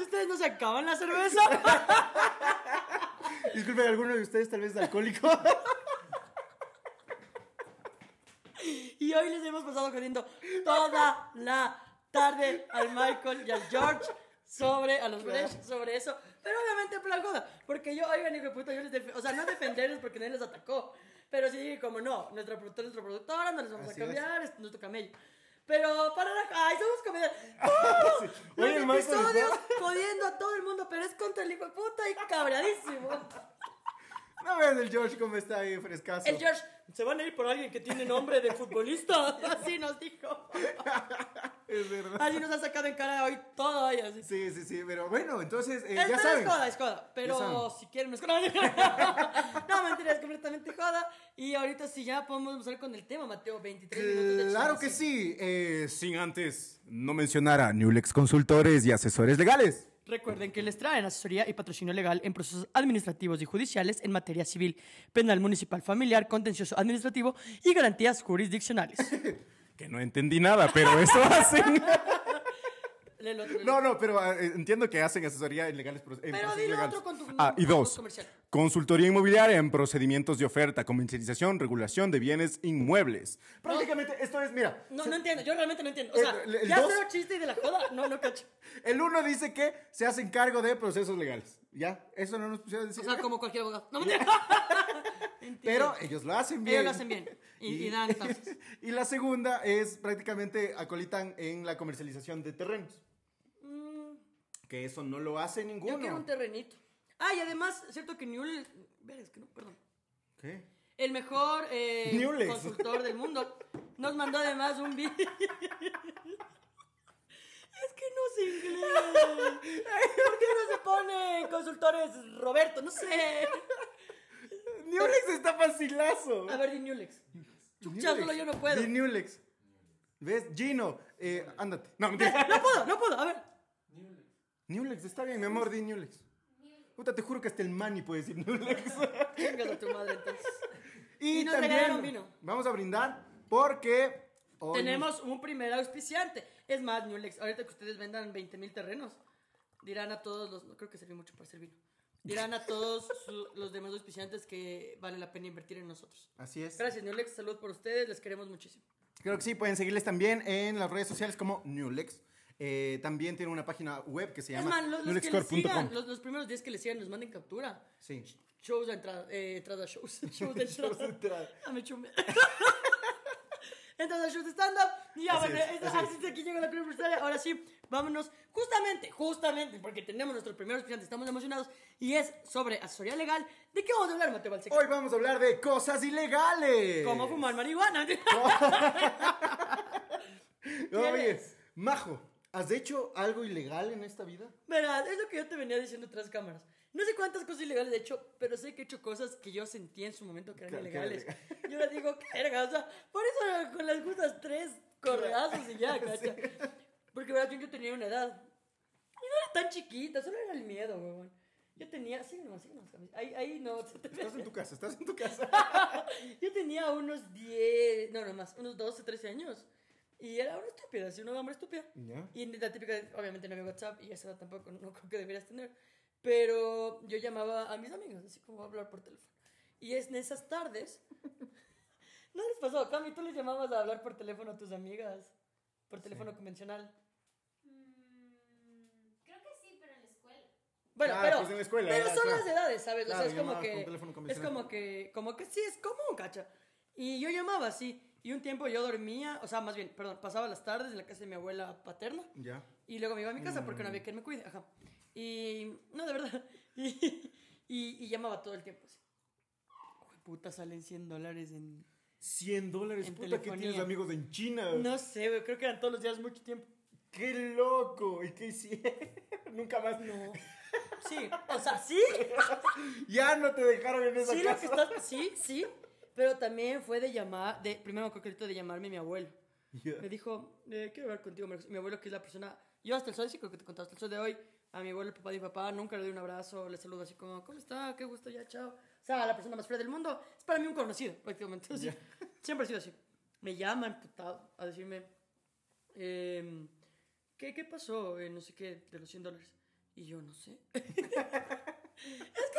A: ¿ustedes no se acaban la cerveza? [laughs]
B: Disculpen, ¿alguno de ustedes tal vez es alcohólico? [laughs]
A: Y hoy les hemos pasado jodiendo toda la tarde al Michael y al George sobre, a los Fresh, sobre eso. Pero obviamente en plan joda. Porque yo, oigan, hijo de puta, yo les O sea, no defenderlos porque nadie les atacó. Pero sí dije, como no, nuestra productora es nuestra productora, no les vamos
B: Así
A: a cambiar, es nuestro camello. Pero para la. ¡Ay, somos comedia! [laughs] ¡Oh!
B: Oye, el
A: Los episodios jodiendo a todo el mundo, pero es contra el hijo de puta y cabradísimo.
B: No veas el George cómo está ahí frescazo.
A: El George, se van a ir por alguien que tiene nombre de futbolista. [laughs] Así nos dijo.
B: Es verdad.
A: Así nos ha sacado en cara hoy todo hoy. Así.
B: Sí, sí, sí, pero bueno, entonces, eh,
A: Es,
B: ya
A: pero
B: saben.
A: es joda, es joda. Pero si quieren, no es joda. [laughs] no, mentira, es completamente joda. Y ahorita sí ya podemos empezar con el tema, Mateo. 23 minutos de
B: Claro que sí, eh, sin antes no mencionar a Newlex Consultores y Asesores Legales.
A: Recuerden que les traen asesoría y patrocinio legal en procesos administrativos y judiciales en materia civil, penal municipal, familiar, contencioso administrativo y garantías jurisdiccionales. [laughs]
B: Que no entendí nada, pero eso [laughs] hacen. No, no, pero eh, entiendo que hacen asesoría en legales. en
A: Pero dilo
B: legales.
A: otro con tu
B: Ah, y dos.
A: comercial.
B: Consultoría inmobiliaria en procedimientos de oferta, comercialización, regulación de bienes inmuebles. Prácticamente esto es, mira,
A: No, no entiendo, yo realmente no entiendo. O sea,
B: El- el
A: ya
B: dos-
A: cero chiste y de la joda, no, no cacho. [laughs]
B: el uno dice que se hacen cargo de procesos legales. ¿Ya? Eso no nos pusieron a
A: O
B: decir.
A: sea, como cualquier abogado. No, mentira. [laughs] [laughs] Entiendo.
B: Pero ellos lo hacen bien.
A: Ellos lo hacen bien. Y, y dan tasas.
B: y la segunda es prácticamente acolitan en la comercialización de terrenos. Que eso no lo hace ninguno.
A: Mm, Yo quiero un terrenito. Ah, y además, cierto que Newell. Ver, es que no, perdón.
B: ¿Qué?
A: El mejor eh,
B: Newlex.
A: consultor del mundo nos mandó además un video. [laughs] Es que no sé inglés. ¿Por qué no se pone consultores Roberto? No sé.
B: Newlex está facilazo.
A: A ver, di Newlex. Chucha,
B: Newlex.
A: solo yo no puedo.
B: Di Newlex. ¿Ves? Gino, eh, ándate. No.
A: No puedo, no puedo. A ver.
B: Newlex, está bien, mi amor, di Newlex. Puta, te juro que hasta el Manny puede decir Newlex. [laughs]
A: Chingas a tu madre entonces.
B: y
A: Y nos
B: también
A: regalaron vino.
B: vamos a brindar porque hoy
A: Tenemos un primer auspiciante. Es más, Newlex, ahorita que ustedes vendan 20 mil terrenos, dirán a todos los. No creo que sirve mucho para servir. Dirán a todos su- los demás auspiciantes que vale la pena invertir en nosotros.
B: Así es.
A: Gracias, Newlex. Salud por ustedes. Les queremos muchísimo.
B: Creo que sí, pueden seguirles también en las redes sociales como Newlex. Eh, también tiene una página web que se
A: Es
B: llama
A: más, los, los que les sigan, los, los primeros días que les sigan, nos manden captura.
B: Sí.
A: Shows de entrada, eh, entrada a shows. [laughs] Shows de
B: Shows de
A: entrada.
B: entrada.
A: Ah, me chumé. [laughs] Entonces, shows de stand-up. Ya,
B: Así
A: bueno,
B: es,
A: es-
B: así
A: así es aquí llega la universitaria. Ahora sí, vámonos. Justamente, justamente, porque tenemos nuestro primer auspiciante, estamos emocionados. Y es sobre asesoría legal. ¿De qué vamos a hablar, Mateo Balseca?
B: Hoy vamos a hablar de cosas ilegales.
A: ¿Cómo fumar marihuana? [laughs]
B: Oye,
A: ¿Quieres?
B: Majo, ¿has hecho algo ilegal en esta vida?
A: Verás, es lo que yo te venía diciendo tras cámaras. No sé cuántas cosas ilegales he hecho, pero sé que he hecho cosas que yo sentí en su momento que eran
B: Que- que era
A: ilegales. Yo le digo, verga, o sea, por eso con las justas tres correazos y ya, [laughs] cacha. Porque verdad, yo, yo tenía una edad. Y no era tan chiquita, solo era el miedo, weón. Yo tenía, sí, nomás, sí, Cami. ahí, ahí no, te.
B: Estás en tu casa, estás en tu casa. [laughs]
A: Yo tenía unos 10, no, no más, unos 12, 13 años. Y era una estúpida, así una hombre estúpida.
B: Ya.
A: Y la típica, obviamente no había WhatsApp y esa tampoco, no creo que debieras tener. Pero yo llamaba a mis amigos, así como a hablar por teléfono. Y es en esas tardes. [laughs] ¿No les pasó, Cami? ¿Tú les llamabas a hablar por teléfono a tus amigas? Por teléfono convencional.
E: Mm, creo que sí, pero en la escuela.
A: Bueno,
B: Ah,
A: pero,
B: pues en la escuela,
A: pero
B: ya,
A: son
B: claro.
A: las edades, ¿sabes?
B: Claro,
A: o sea, es como que es
B: convencional.
A: como que como que sí es común, cacha. Y yo llamaba así y un tiempo yo dormía, o sea, más bien, perdón, pasaba las tardes en la casa de mi abuela paterna
B: Ya.
A: y luego me iba a mi casa porque no había quien me cuide, ajá. Y no, de verdad. [laughs] Y, y, y llamaba todo el tiempo así. Uy, puta, salen 100 dólares en
B: 100 dólares,
A: En
B: puta, que
A: telefonía.
B: tienes amigos en China.
A: no sé, güey, creo que eran todos los días mucho tiempo.
B: ¡Qué loco! ¿Y qué hicieron? [laughs] Nunca más.
A: No. Sí, o sea, sí, [laughs]
B: Ya no te dejaron en esa
A: Sí, lo
B: casa.
A: que estás, sí, sí. Pero también fue de llamar, de, primero me acuerdo ahorita de llamarme mi abuelo.
B: Ya.
A: Me dijo, eh, quiero hablar contigo, Marcos. Mi abuelo que es la persona, yo hasta el sol, sí creo que te conté, hasta el sol de hoy, a mi abuelo, el papá de mi papá, nunca le doy un abrazo, le saludo así como, ¿cómo está? Qué gusto, ya, chao. O sea, la persona más fría del mundo, es para mí un conocido, prácticamente. así. [laughs] Siempre ha sido así. Me llama emputado a decirme, em, ¿qué, ¿qué pasó? Eh, no sé qué, de los 100 dólares. Y yo, no sé. [laughs] es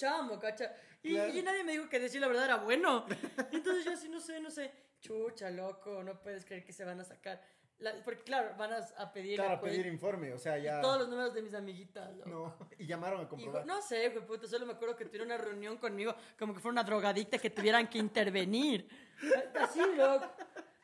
A: chamo, cacha. Y,
B: Claro.
A: y nadie me dijo que decir la verdad era bueno. Entonces yo así, no sé, no sé. Chucha, loco, no puedes creer que se van a sacar. La- porque claro, van a, a pedir,
B: Claro,
A: la
B: pedir informe, o sea, ya.
A: todos los números de mis amiguitas. loco.
B: No, y llamaron a
A: Y,
B: comprobar.
A: no sé, güey, puta, solo me acuerdo que tuvieron una reunión conmigo, como que fuera una drogadicta que tuvieran que intervenir. Así, loco.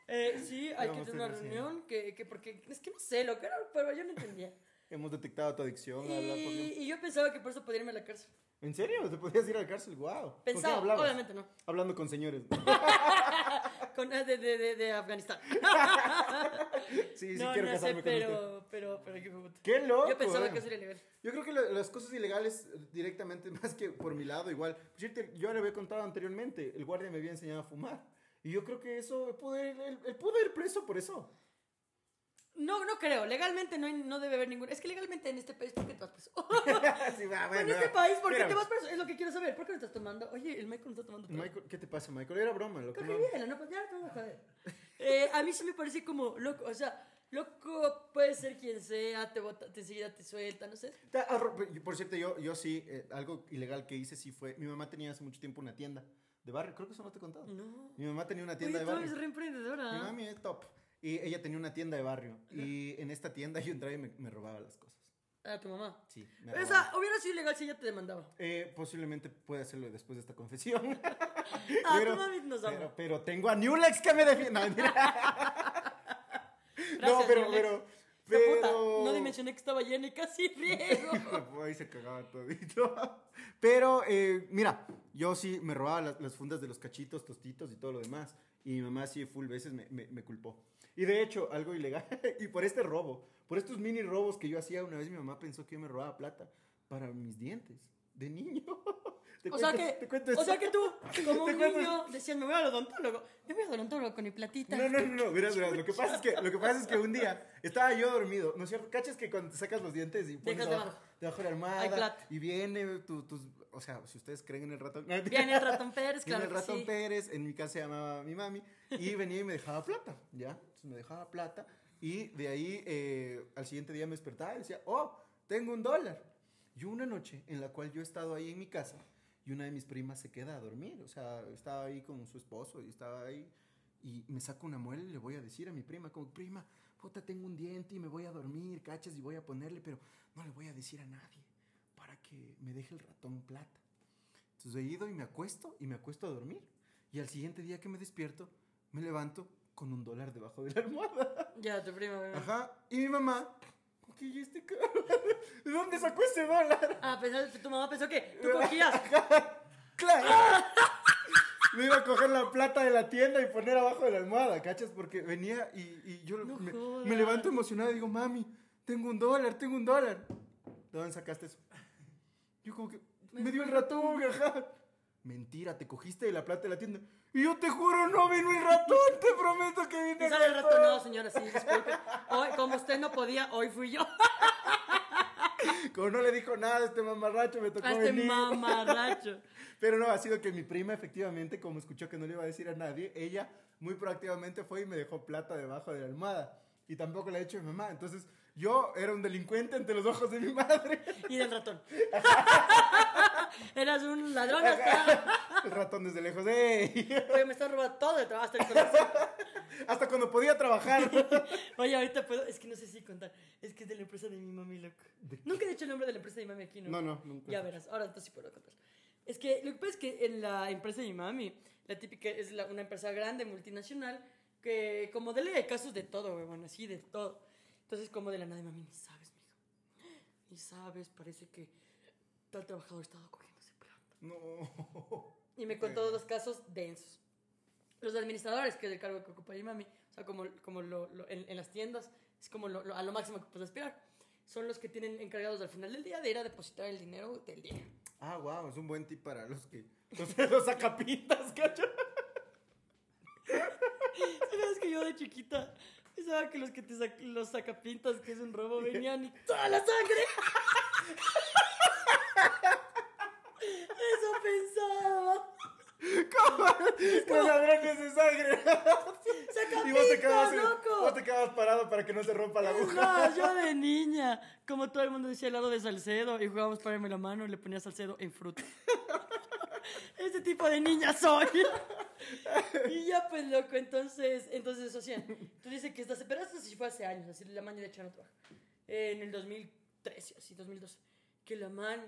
A: Eh, sí, hay que
B: Vamos
A: tener
B: a
A: una reunión, que, que porque, es que no sé, lo que era, pero yo no entendía.
B: Hemos detectado tu adicción a hablar por
A: Y, y yo pensaba que por eso podía irme a la cárcel.
B: ¿En serio? ¿Te podías ir a la cárcel? ¡Wow! ¿Con
A: Pensaba,
B: hablabas?
A: obviamente no.
B: Hablando con señores. [laughs]
A: Con, eh, de, de, de, de Afganistán. [laughs]
B: Sí, sí,
A: no,
B: quiero
A: no sé,
B: casarme con usted.
A: pero, pero, pero, qué puta.
B: ¡Qué loco!
A: Yo pensaba
B: eh.
A: que eso era ilegal.
B: Yo creo que lo- las cosas ilegales directamente, [laughs] más que por mi lado, igual. Yo le había contado anteriormente, el guardia me había enseñado a fumar. Y yo creo que eso, pude, él, él pudo ir preso por eso.
A: No, no creo. Legalmente no, hay- no debe haber ningún. Es que legalmente en este país, ¿por qué te vas preso? [laughs]
B: Sí, va,
A: en este país, ¿por qué te vas preso? Es lo que quiero saber. ¿Por qué no estás tomando? Oye, el Michael no está tomando. todo.
B: Michael, ¿Qué te pasa, Michael? Era broma. Lo que
A: Coge
B: no-
A: no, pues ya no te voy a joder. Eh, a mí sí me parece como loco. O sea, Loco, puede ser quien sea, te bota, te enseguida te suelta, no sé.
B: Ah, Por cierto, yo, yo sí, eh, algo ilegal que hice sí fue, mi mamá tenía hace mucho tiempo una tienda de barrio, creo que eso no te he contado.
A: No.
B: Mi mamá tenía una
A: Oye,
B: tienda de barrio. Mi mami es top. Y ella tenía una tienda de barrio. Y en esta tienda yo entraba y me, me robaba las cosas.
A: Ah, tu mamá.
B: Sí, me
A: Pero
B: robaba.
A: esa hubiera sido ilegal si ella te demandaba.
B: Eh, posiblemente puede hacerlo después de esta confesión. [laughs]
A: Ah, [laughs] tu mami nos ama.
B: pero, pero tengo a Newlex que me defiende. No, [laughs] no, pero, pero,
A: Pero... Puta,
B: pero...
A: no dimensioné que estaba llena y casi riego.
B: Ahí se cagaba todito. Pero, eh, mira, yo sí me robaba las, las fundas de los cachitos, tostitos y todo lo demás. Y mi mamá sí full veces me, me- me culpó. Y de hecho, algo ilegal. [laughs] y por este robo, por estos mini robos que yo hacía, una vez mi mamá pensó que yo me robaba plata para mis dientes de niño. [laughs] Te
A: O sea
B: cuento-
A: que,
B: te cuento
A: o sea que tú, [laughs] como un
B: cuento-
A: niño, decías, me voy al odontólogo. Me voy al odontólogo con mi platita.
B: No, no, no, no, verás, verás, Lo que pasa es que, lo que, pasa es que un día estaba yo dormido, ¿no es cierto? ¿Cachas que cuando te sacas los dientes y pones debajo,
A: debajo.
B: de la almohada y viene tu, tus, o sea, si ustedes creen en el ratón,
A: Viene el ratón Pérez,
B: Viene
A: claro
B: el
A: que
B: ratón
A: sí.
B: Pérez, en mi casa se llamaba mi mami, y venía y me dejaba plata, ¿ya? Entonces me dejaba plata, y de ahí eh, al siguiente día me despertaba y decía, oh, tengo un dólar. Y una noche en la cual yo he estado ahí en mi casa, y una de mis primas se queda a dormir, o sea, estaba ahí con su esposo, y estaba ahí, y me saco una muela y le voy a decir a mi prima, como, prima, puta, tengo un diente y me voy a dormir, cachas, y voy a ponerle, pero no le voy a decir a nadie, para que me deje el ratón plata. Entonces he ido y me acuesto y me acuesto a dormir. Y al siguiente día que me despierto, me levanto con un dólar debajo de la almohada.
A: Ya, tu prima, bebé.
B: Ajá. Y mi mamá, ¿qué y este cabrón? [laughs] ¿De dónde sacó ese dólar?
A: Ah, pensó- tu mamá pensó que tú cogías. [laughs]
B: ¡Claro! Me iba a coger la plata de la tienda y poner abajo de la almohada, ¿cachas? Porque venía y, y yo
A: No
B: me,
A: jodas.
B: me levanto emocionado y digo, mami, tengo un dólar, tengo un dólar. ¿De dónde sacaste eso? Yo como que, me dio el ratón, ajá. Mentira, te cogiste de la plata de la tienda. Y yo te juro, no vino el ratón, te prometo que vino el
A: sale el
B: ratón.
A: ratón, no, señora, sí, disculpe. Hoy, como usted no podía, hoy fui yo. [laughs]
B: Como no le dijo nada a este mamarracho, me tocó
A: A este
B: venir.
A: mamarracho. [laughs]
B: Pero no, ha sido que mi prima, efectivamente, como escuchó que no le iba a decir a nadie, ella muy proactivamente fue y me dejó plata debajo de la almohada. Y tampoco le ha dicho a mi mamá. Entonces, yo era un delincuente ante los ojos de mi madre.
A: Y del ratón. [laughs] [laughs] Eras un ladrón hasta.
B: El ratón desde lejos. ¡Ey! [laughs]
A: Oye, me están robando todo el trabajo hasta el corazón. [laughs]
B: Hasta cuando podía trabajar.
A: Oye, ahorita puedo. Es que no sé si contar. Es que es de la empresa de mi mami, loco. Nunca he dicho el nombre de la empresa de mi mami aquí, ¿no?
B: No, no, nunca.
A: Ya verás, ahora entonces sí puedo contar. Es que lo que pasa es que en la empresa de mi mami, la típica es la- una empresa grande, multinacional, que como de casos de todo, güey, bueno, así de todo. Entonces, como de la nada, de mami, ni sabes, mija. Ni sabes, parece que tal trabajador estaba cogiéndose plata.
B: No.
A: Y me contó dos casos densos. Los administradores, que es el cargo que ocupa mi mami, o sea, como, como lo, lo- en, en las tiendas, es como lo- a lo máximo que puedes aspirar. Son los que tienen encargados al final del día de ir a depositar el dinero del día.
B: Ah, wow, es un buen tip para los que. Los, [laughs] los sacapintas, cacho.
A: ¿Sabes que yo de chiquita pensaba que los que te sac- los sacapintas, que es un robo, venían y toda la sangre? Eso pensaba.
B: Los ladrones de sangre. [laughs] Y vos te, quedabas,
A: ¡Sacapintas, loco!
B: vos te quedabas parado para que no se rompa la aguja.
A: más, yo de [laughs] niña, como todo el mundo decía helado de Salcedo y jugábamos para la mano y le ponía Salcedo en fruta. [laughs] Ese tipo de niña soy. Y ya pues loco, entonces, entonces eso hacían. Tú dices que estás, pero esto sí fue hace años, así la man de echar no trabaja. En el 2013, así 2012, que la man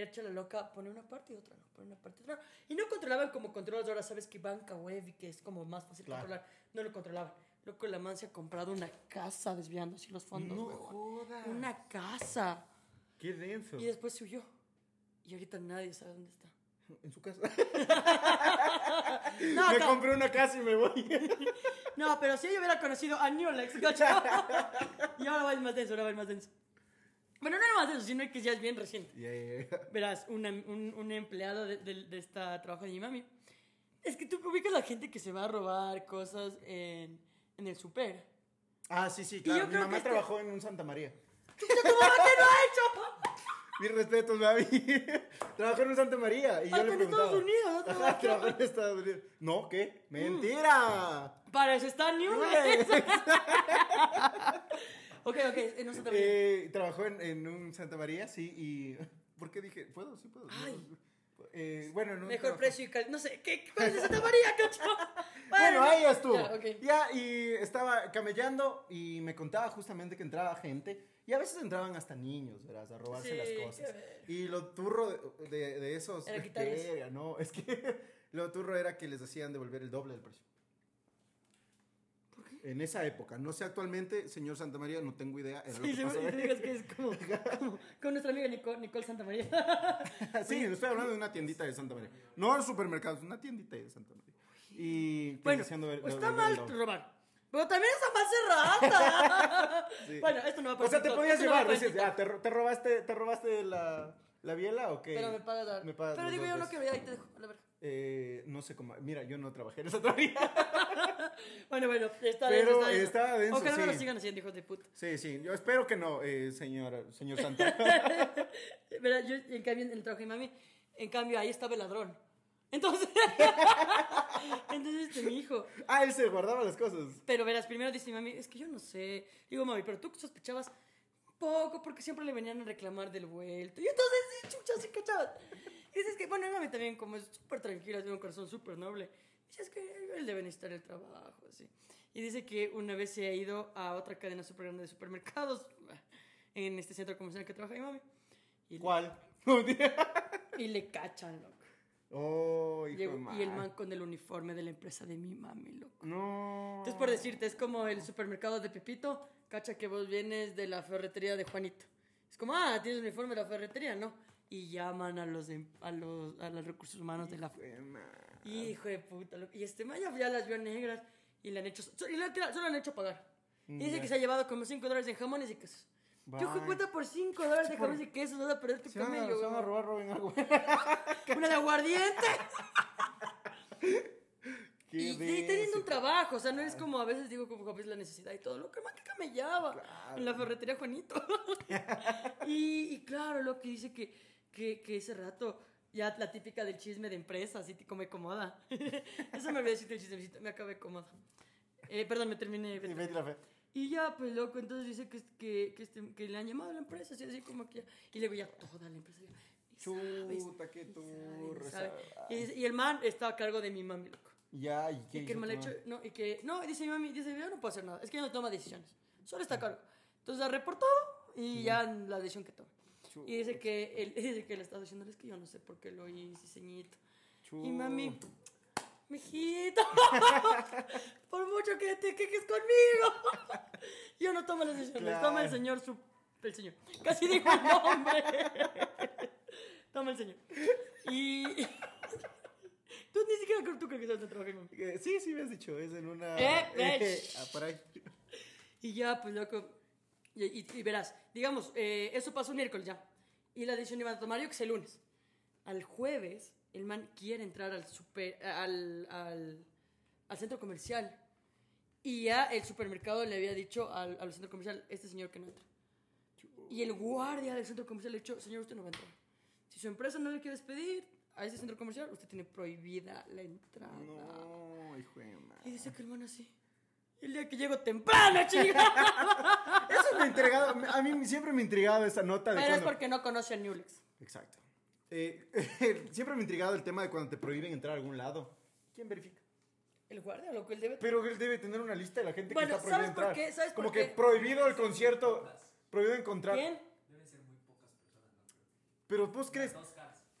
A: hecha la loca, pone una parte y otra no, pone una parte y otra no. Y no controlaban como controlas ahora, sabes que banca web y que es como más fácil
B: Claro.
A: controlar, no lo controlaban. Loco, la man se ha comprado una casa desviando así los fondos.
B: No
A: huevón.
B: jodas.
A: Una casa.
B: Qué denso.
A: Y después se huyó. Y ahorita nadie sabe dónde está.
B: En su casa. [laughs]
A: No,
B: me compré una casa y me voy. [laughs]
A: no, pero si yo hubiera conocido a ¿cacho? [laughs] y ahora va el más denso, ahora va el más denso. Bueno, no era más denso, sino que ya es bien reciente.
B: Ya, ya, ya.
A: Verás, una- un, un empleado de, de, de esta trabajo de mi mami. Es que tú ubicas a la gente que se va a robar cosas en, en el super.
B: Ah, sí, sí, claro. Mi mamá
A: que este-
B: trabajó en un Santa María.
A: ¿Tu mamá qué no ha hecho? [laughs]
B: Mis respetos, mami. [laughs] Trabajó en Santa María. Y yo
A: Ah,
B: le
A: en. Estados Unidos, ¿no? [laughs]
B: Ajá,
A: Trabajó.
B: en Estados Unidos. No, ¿qué? ¡Mentira!
A: Para eso está New Ok, ok, en un Santa María.
B: Eh, trabajó en, en un Santa María, sí, y... [laughs] ¿Por qué dije? ¿Puedo? Sí puedo.
A: Ay.
B: Eh, bueno, en un
A: Mejor precio y calidad. No sé, ¿qué? ¿Cuál es Santa María, [laughs] cacho?
B: Bueno, ahí estuvo.
A: Ya, ok.
B: Ya, y estaba camellando y me contaba justamente que entraba gente y a veces entraban hasta niños, ¿verdad? A robarse
A: Sí,
B: las cosas. Y lo turro de, de- de esos...
A: Era [laughs]
B: no, es que lo turro era que les hacían devolver el doble del precio. En esa época, no sé actualmente, señor Santa María, no tengo idea. Lo
A: Sí,
B: que
A: se
B: pasaba.
A: me digas que es [laughs] como, como con nuestra amiga Nicole, Nicole Santa María. [laughs]
B: Sí, estoy hablando de una tiendita de Santa María. No el supermercado, es una tiendita de Santa María. Y que
A: Bueno,
B: devolver-
A: está mal robar. Pero también está mal cerrada. [laughs]
B: Sí.
A: Bueno, esto no va para
B: O sea, te podías
A: esto no
B: llevar, dices,
A: TikTok.
B: ah, ¿te, te robaste, te robaste la, la biela o qué?
A: Pero me pagas ahora.
B: Me pagas
A: Pero digo, yo no quiero, ya ahí te dejo, a la verga.
B: Eh, no sé cómo, mira, yo no trabajé en esa todavía. [laughs]
A: Bueno, bueno, está
B: Pero
A: denso,
B: está denso,
A: Ojalá no
B: sí.
A: lo sigan haciendo, hijos de puta.
B: Sí, sí, yo espero que no, eh, señor, señor [laughs] Santa.
A: Verá, yo en cambio en el trabajo de mi mami, en cambio ahí estaba el ladrón. Entonces, [laughs] entonces este, mi hijo.
B: ah, él se guardaba las cosas.
A: Pero verás, primero dice mi mami, es que yo no sé. Digo, mami, pero tú sospechabas poco porque siempre le venían a reclamar del vuelto. Y entonces, sí, chucha, sí cachabas. Dices que, bueno, mi mami también como es súper tranquila, tiene un corazón súper noble. Dice, es que él debe necesitar el trabajo, así. Y dice que una vez se ha ido a otra cadena súper grande de supermercados [laughs] en este centro comercial que trabaja mi mami. Y le-
B: ¿Cuál? [laughs]
A: y le cachan, loco.
B: oh, hijo
A: Llegó- y el man con el uniforme de la empresa de mi mami, loco.
B: No.
A: Entonces, por decirte, es como el supermercado de Pepito, cacha que vos vienes de la ferretería de Juanito. Es como, ah, tienes el uniforme de la ferretería, ¿no? Y llaman a los, em- a los, a los recursos humanos de la
B: Hijo de
A: de puta. Y este man ya, las vio negras y le han hecho, y solo le han hecho pagar. Y dice que se ha llevado como 5 dólares en jamones y quesos. Yo de puta por 5 dólares de jamones y quesos vas a perder tu
B: Se van, a,
A: camello.
B: se van a robar, algo. [laughs]
A: Una de aguardiente. [laughs] Y, y teniendo un trabajo, o sea, no es como a veces digo como veces la necesidad y todo, lo que más que camellaba
B: Claro.
A: en la ferretería Juanito. [laughs] y, y claro, lo que dice que, que, que ese rato ya la típica del chisme de empresa, así te come cómoda. [laughs] Eso me olvidé decirte el chismecito, me acabé cómoda. Eh, perdón, me terminé.
B: Betty la Fe.
A: Y ya, pues loco, entonces dice que, que, que, este- que le han llamado a la empresa, así, así como que ya. Y luego ya toda la empresa. ya, "Ni sabes,
B: Chuta, qué turro.
A: sabe".
B: esa-
A: Y, y el man está a cargo de mi mami, loco.
B: Ya, ¿y qué
A: Y que el mal hecho, no, y que, no, dice mi mami, dice, yo no puedo hacer nada, es que ella no toma decisiones, solo está a cargo. Entonces la reportado y ya la decisión que toma. Y dice que, él, [laughs] dice que le está diciendo, es que yo no sé por qué lo hice, ceñito. Y mami, mijito, [laughs] por mucho que te quejes conmigo, [laughs] yo no tomo las decisiones, toma el señor, su, el señor, casi digo el nombre, toma el señor. Y tú ni siquiera creo- tú crees que de trabajar, mami.
B: Eh, Sí, sí, me has dicho, es en una...
A: Eh, eh,
B: por ahí.
A: Y ya, pues loco. Y, y- y verás, digamos, eh, eso pasó un miércoles ya. Y la decisión iba a tomar yo que es el lunes. Al jueves, el man quiere entrar al, super, al, al, al centro comercial. Y ya el supermercado le había dicho al, al centro comercial, este señor que no entra. Y el guardia del centro comercial le ha dicho, señor, usted no va a entrar. Si su empresa no le quiere despedir a ese centro comercial, usted tiene prohibida la entrada.
B: No, hijo de madre.
A: Y dice que el man así. El día que llego temprano, [laughs] chica.
B: Eso me ha intrigado, a mí siempre me ha intrigado esa nota de
A: Pero es porque no conoce a Newlex.
B: Exacto. Eh, [laughs] siempre me ha intrigado el tema de cuando te prohíben entrar a algún lado. ¿Quién verifica?
A: El guardia, lo que él debe.
B: Pero él debe tener una lista de la gente
A: Bueno,
B: que está prohibido
A: ¿sabes por
B: entrar.
A: qué? ¿Sabes por
B: Como
A: qué?
B: que prohibido el concierto, prohibido encontrar.
A: ¿Quién?
B: Pero vos crees,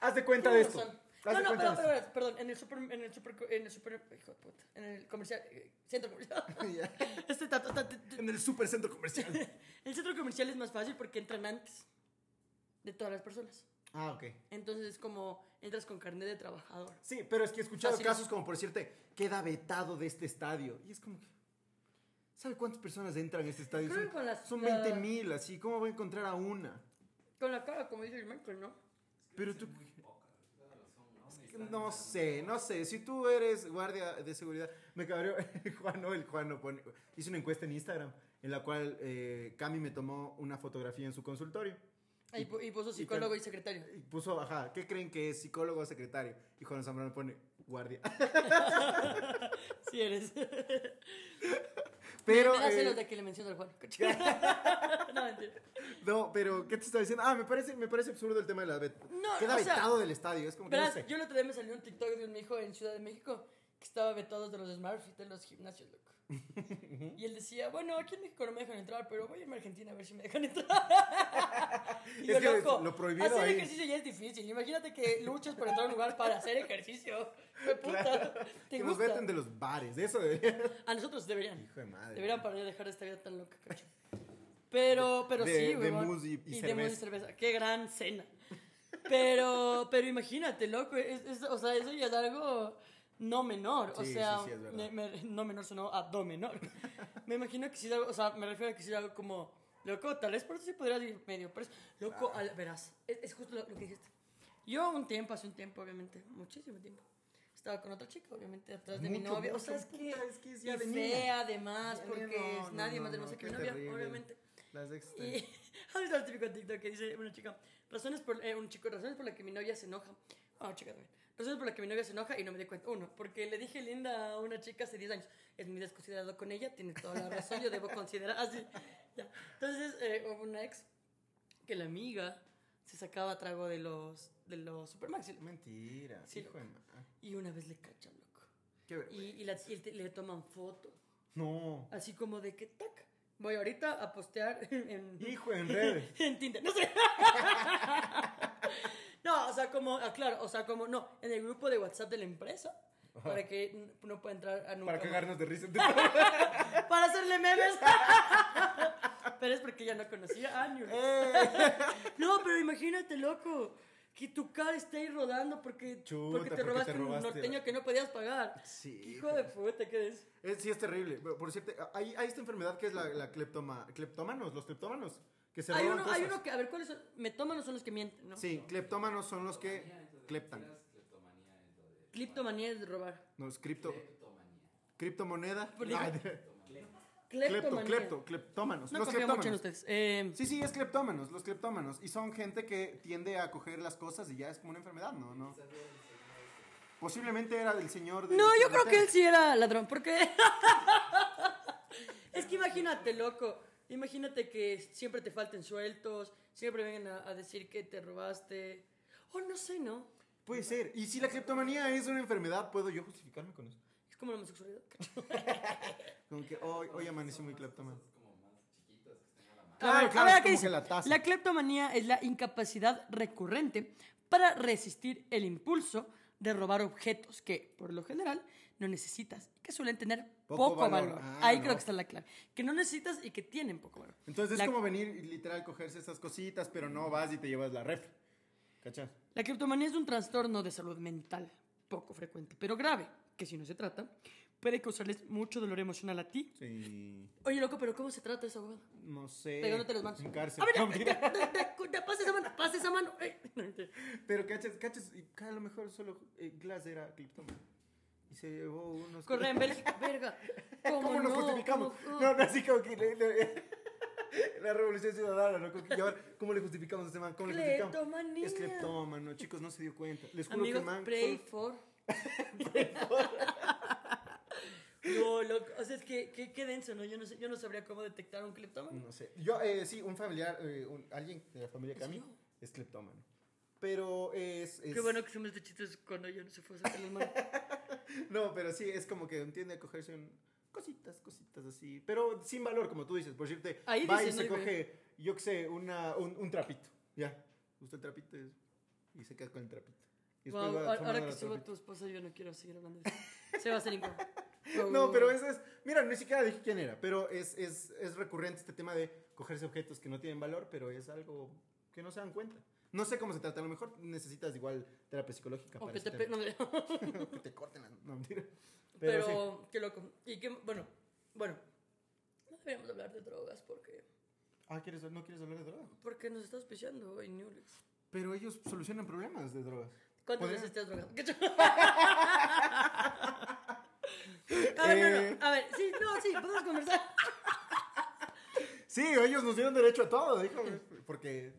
B: haz de cuenta de esto.
A: No, no, pero,
B: de
A: pero, perdón, en el super, en el super, en el super, hijo de puta, en el comercial, eh, centro comercial. [laughs] Este ta- ta- ta- ta-
B: en el supercentro comercial. [laughs]
A: el centro comercial es más fácil porque entran antes de todas las personas.
B: ah, ok.
A: Entonces es como entras con carnet de trabajador.
B: Sí, pero es que he escuchado
A: Así
B: casos como por decirte, queda vetado de este estadio. Y es como que. ¿Sabe cuántas personas entran a este estadio?
A: Creo
B: Son,
A: que con las-
B: son
A: la-
B: 20 mil, así. ¿Cómo va a encontrar a una?
A: Con la cara, como dice el Michael, ¿no?
B: Pero tú. No sé, no sé. Si tú eres guardia de seguridad, me cabreó. Juano, el Juano pone, hizo una encuesta en Instagram en la cual eh, Cami me tomó una fotografía en su consultorio.
A: Y, pu- y puso psicólogo y secretario.
B: Y puso, ajá, ¿qué creen que es psicólogo o secretario? Y Juan Zambrano pone guardia. [laughs]
A: Sí eres. [laughs]
B: Pero,
A: Me da
B: eh,
A: celos de que le menciono al Juan. [laughs] [laughs] no, mentira.
B: no, pero, ¿qué te estaba diciendo? Ah, me parece, me parece absurdo el tema de la bet.
A: No,
B: Queda
A: o sea,
B: vetado del estadio, es como que no
A: Verás,
B: sé.
A: yo el otro día me salió un TikTok de un hijo en Ciudad de México que estaba vetado de los Smurfs de los gimnasios, loco. [laughs] y él decía, bueno, aquí en México no me dejan entrar, pero voy a irme a Argentina a ver si me dejan entrar. [laughs] y yo,
B: Es que
A: loco,
B: lo prohibido
A: hacer
B: ahí.
A: ejercicio ya es difícil. Imagínate que luchas por entrar a un lugar para hacer ejercicio. ¡Qué puta!
B: Claro,
A: ¿Te
B: que nos
A: gusta?
B: veten de los bares, eso debería. [laughs]
A: A nosotros deberían.
B: Hijo de madre.
A: Deberían para dejar esta vida tan loca, cacho. Pero, pero
B: De-
A: sí,
B: de
A: huevón.
B: mousse y- y
A: de mousse
B: cerveza.
A: y cerveza. Qué gran cena. Pero, pero imagínate, loco. es- es- o sea, eso ya es algo no menor. O
B: Sí,
A: sea,
B: sí, sí, es
A: me- me- no menor, sino a do menor. [laughs] me imagino que si es algo, o sea, me refiero a que si es algo como, loco, tal vez por eso sí podrías ir medio preso. Loco, al- verás, es, es justo lo, lo que dijiste. Yo un tiempo, hace un tiempo, obviamente, muchísimo tiempo. Estaba con otra chica, obviamente, atrás de mi
B: Mucho,
A: novia. O sea, es que,
B: es que es ya
A: y fea además,
B: Ya,
A: porque
B: no,
A: es
B: no,
A: nadie
B: no,
A: más hermosa que mi novia,
B: terrible.
A: obviamente.
B: Las ex-
A: Y [laughs] el típico TikTok que dice una chica, razones por, eh, un chico, razones por las que mi novia se enoja. Ah, chica también. Razones por las que mi novia se enoja y no me di cuenta. Uno, porque le dije linda a una chica hace 10 años. Es muy desconsiderado con ella, tiene toda la razón, yo debo considerar así. Ya. Entonces, eh, hubo una ex que la amiga se sacaba trago de los, de los Supermaxi.
B: Mentira,
A: Sí,
B: hijo de
A: Y una vez le cachan, loco.
B: Qué
A: Y, y, la- y le toman foto.
B: No.
A: Así como de que, tac, voy ahorita a postear [laughs] en,
B: Hijo, en redes. [laughs]
A: en Tinder, no sé. Como, ah, claro, o sea, como, no, en el grupo de WhatsApp de la empresa, para que no pueda entrar a nunca
B: Para cagarnos de risa. [laughs]
A: Para hacerle memes. [laughs] pero es porque ya no conocía a New [laughs] No, pero imagínate, loco, que tu cara esté ahí rodando porque,
B: Chuta,
A: porque te
B: porque
A: robaste
B: te
A: un
B: robaste.
A: norteño que no podías pagar.
B: Sí,
A: Qué
B: hijo
A: Hijo de puta, ¿qué es?
B: Es- sí, es terrible. Por cierto, hay, hay esta enfermedad que es la, la cleptoma, cleptómanos, los cleptómanos. Que se
A: Hay
B: roban
A: uno, hay uno que, a ver, ¿cuáles son? Metómanos son los que mienten, ¿no?
B: Sí, cleptómanos son los que cleptan.
A: Cliptomanía es de robar.
B: No, es cripto. Criptomoneda. Clepto,
A: Cleptomanía.
B: clepto, cleptómanos.
A: No
B: los
A: confío mucho en ustedes. Eh,
B: Sí, sí, es cleptómanos, los cleptómanos. Y son gente que tiende a coger las cosas y ya es como una enfermedad, ¿no? no. Posiblemente era del señor de
A: no, yo creo que él sí era ladrón, porque... [laughs] es que imagínate, loco. Imagínate que siempre te falten sueltos, siempre vengan a, a decir que te robaste. O no sé, ¿no?
B: Puede ser. Y si la cleptomanía es una enfermedad, ¿puedo yo justificarme con eso?
A: Es como la homosexualidad. [laughs]
B: Como que hoy, hoy amanecí muy cleptómano.
A: A
B: Claro, claro,
A: a ver, ¿qué dice?
B: que la.
A: La cleptomanía es la incapacidad recurrente para resistir el impulso de robar objetos que, por lo general, no necesitas y que suelen tener
B: Poco
A: poco,
B: valor.
A: valor.
B: Ah,
A: Ahí
B: no.
A: creo que está la clave. Que no necesitas y que tienen poco valor.
B: Entonces
A: La-
B: es como venir y literal cogerse esas cositas, pero no vas y te llevas la ref. ¿Cachas?
A: La criptomanía es un trastorno de salud mental poco frecuente, pero grave, que si no se trata, puede causarles mucho dolor emocional a ti.
B: Sí.
A: Oye, loco, pero ¿cómo se trata esa huevada?
B: No sé.
A: Pegándote las manos.
B: En cárcel.
A: A ver, pasa esa mano, pasa esa mano.
B: Pero cachas, cachas, a lo mejor solo eh, Glass era cleptómano. Y se llevó unos...
A: Corre en Bélgica, verga. ¿Cómo,
B: ¿Cómo, nos
A: no?
B: justificamos?
A: ¿Cómo-
B: No, no, así como que... le- le- [laughs] la revolución ciudadana, ¿no? Y ahora, ¿Cómo le justificamos a este man? ¿Cómo le justificamos?
A: Cleptomanía.
B: Es cleptómano, chicos, no se dio cuenta. Les juro
A: Amigos,
B: que man...
A: pray
B: solo-
A: for. [laughs] [laughs] no, loco, o sea, es que, que, qué denso, ¿no? Yo no, sé, yo no sabría cómo detectar un cleptómano.
B: No sé. Yo, eh, sí, un familiar, eh, un- alguien de la familia
A: ¿En
B: Cami es cleptómano. Pero es... es-
A: Qué bueno que se me este chiste cuando yo no se fue a sacar las manos.
B: No, pero sí, es como que tiende a cogerse un- cositas, cositas así. Pero sin valor, como tú dices. Por decirte,
A: Ahí
B: va y se
A: ¿no?
B: coge, yo qué sé, una, un, un trapito. Ya. Usted el trapito es- y se queda con el trapito. Y después
A: Wow,
B: va
A: ahora que suba tu esposa, yo no quiero seguir hablando de eso. Se va a hacer incómodo. [laughs]
B: No, pero eso es. Mira, ni siquiera dije quién era, pero es, es, es recurrente este tema de cogerse objetos que no tienen valor, pero es algo que no se dan cuenta. No sé cómo se trata, a lo mejor necesitas igual terapia psicológica
A: O
B: para
A: que te, pe-
B: tema.
A: no, [laughs]
B: que te corten la. No, mentira.
A: pero,
B: Pero, sí.
A: qué loco. Y que, bueno, bueno, no deberíamos hablar de drogas porque,
B: Ah, ¿quieres, ¿no quieres hablar de drogas?
A: porque nos está auspiciando hoy Newlex.
B: Pero ellos solucionan problemas de drogas.
A: ¿Cuántas veces te has drogado? [laughs] ¿Qué ch- [laughs] A ver, no, no, a ver, sí, no, sí, podemos conversar.
B: Sí, ellos nos dieron derecho a todo, dijo. Porque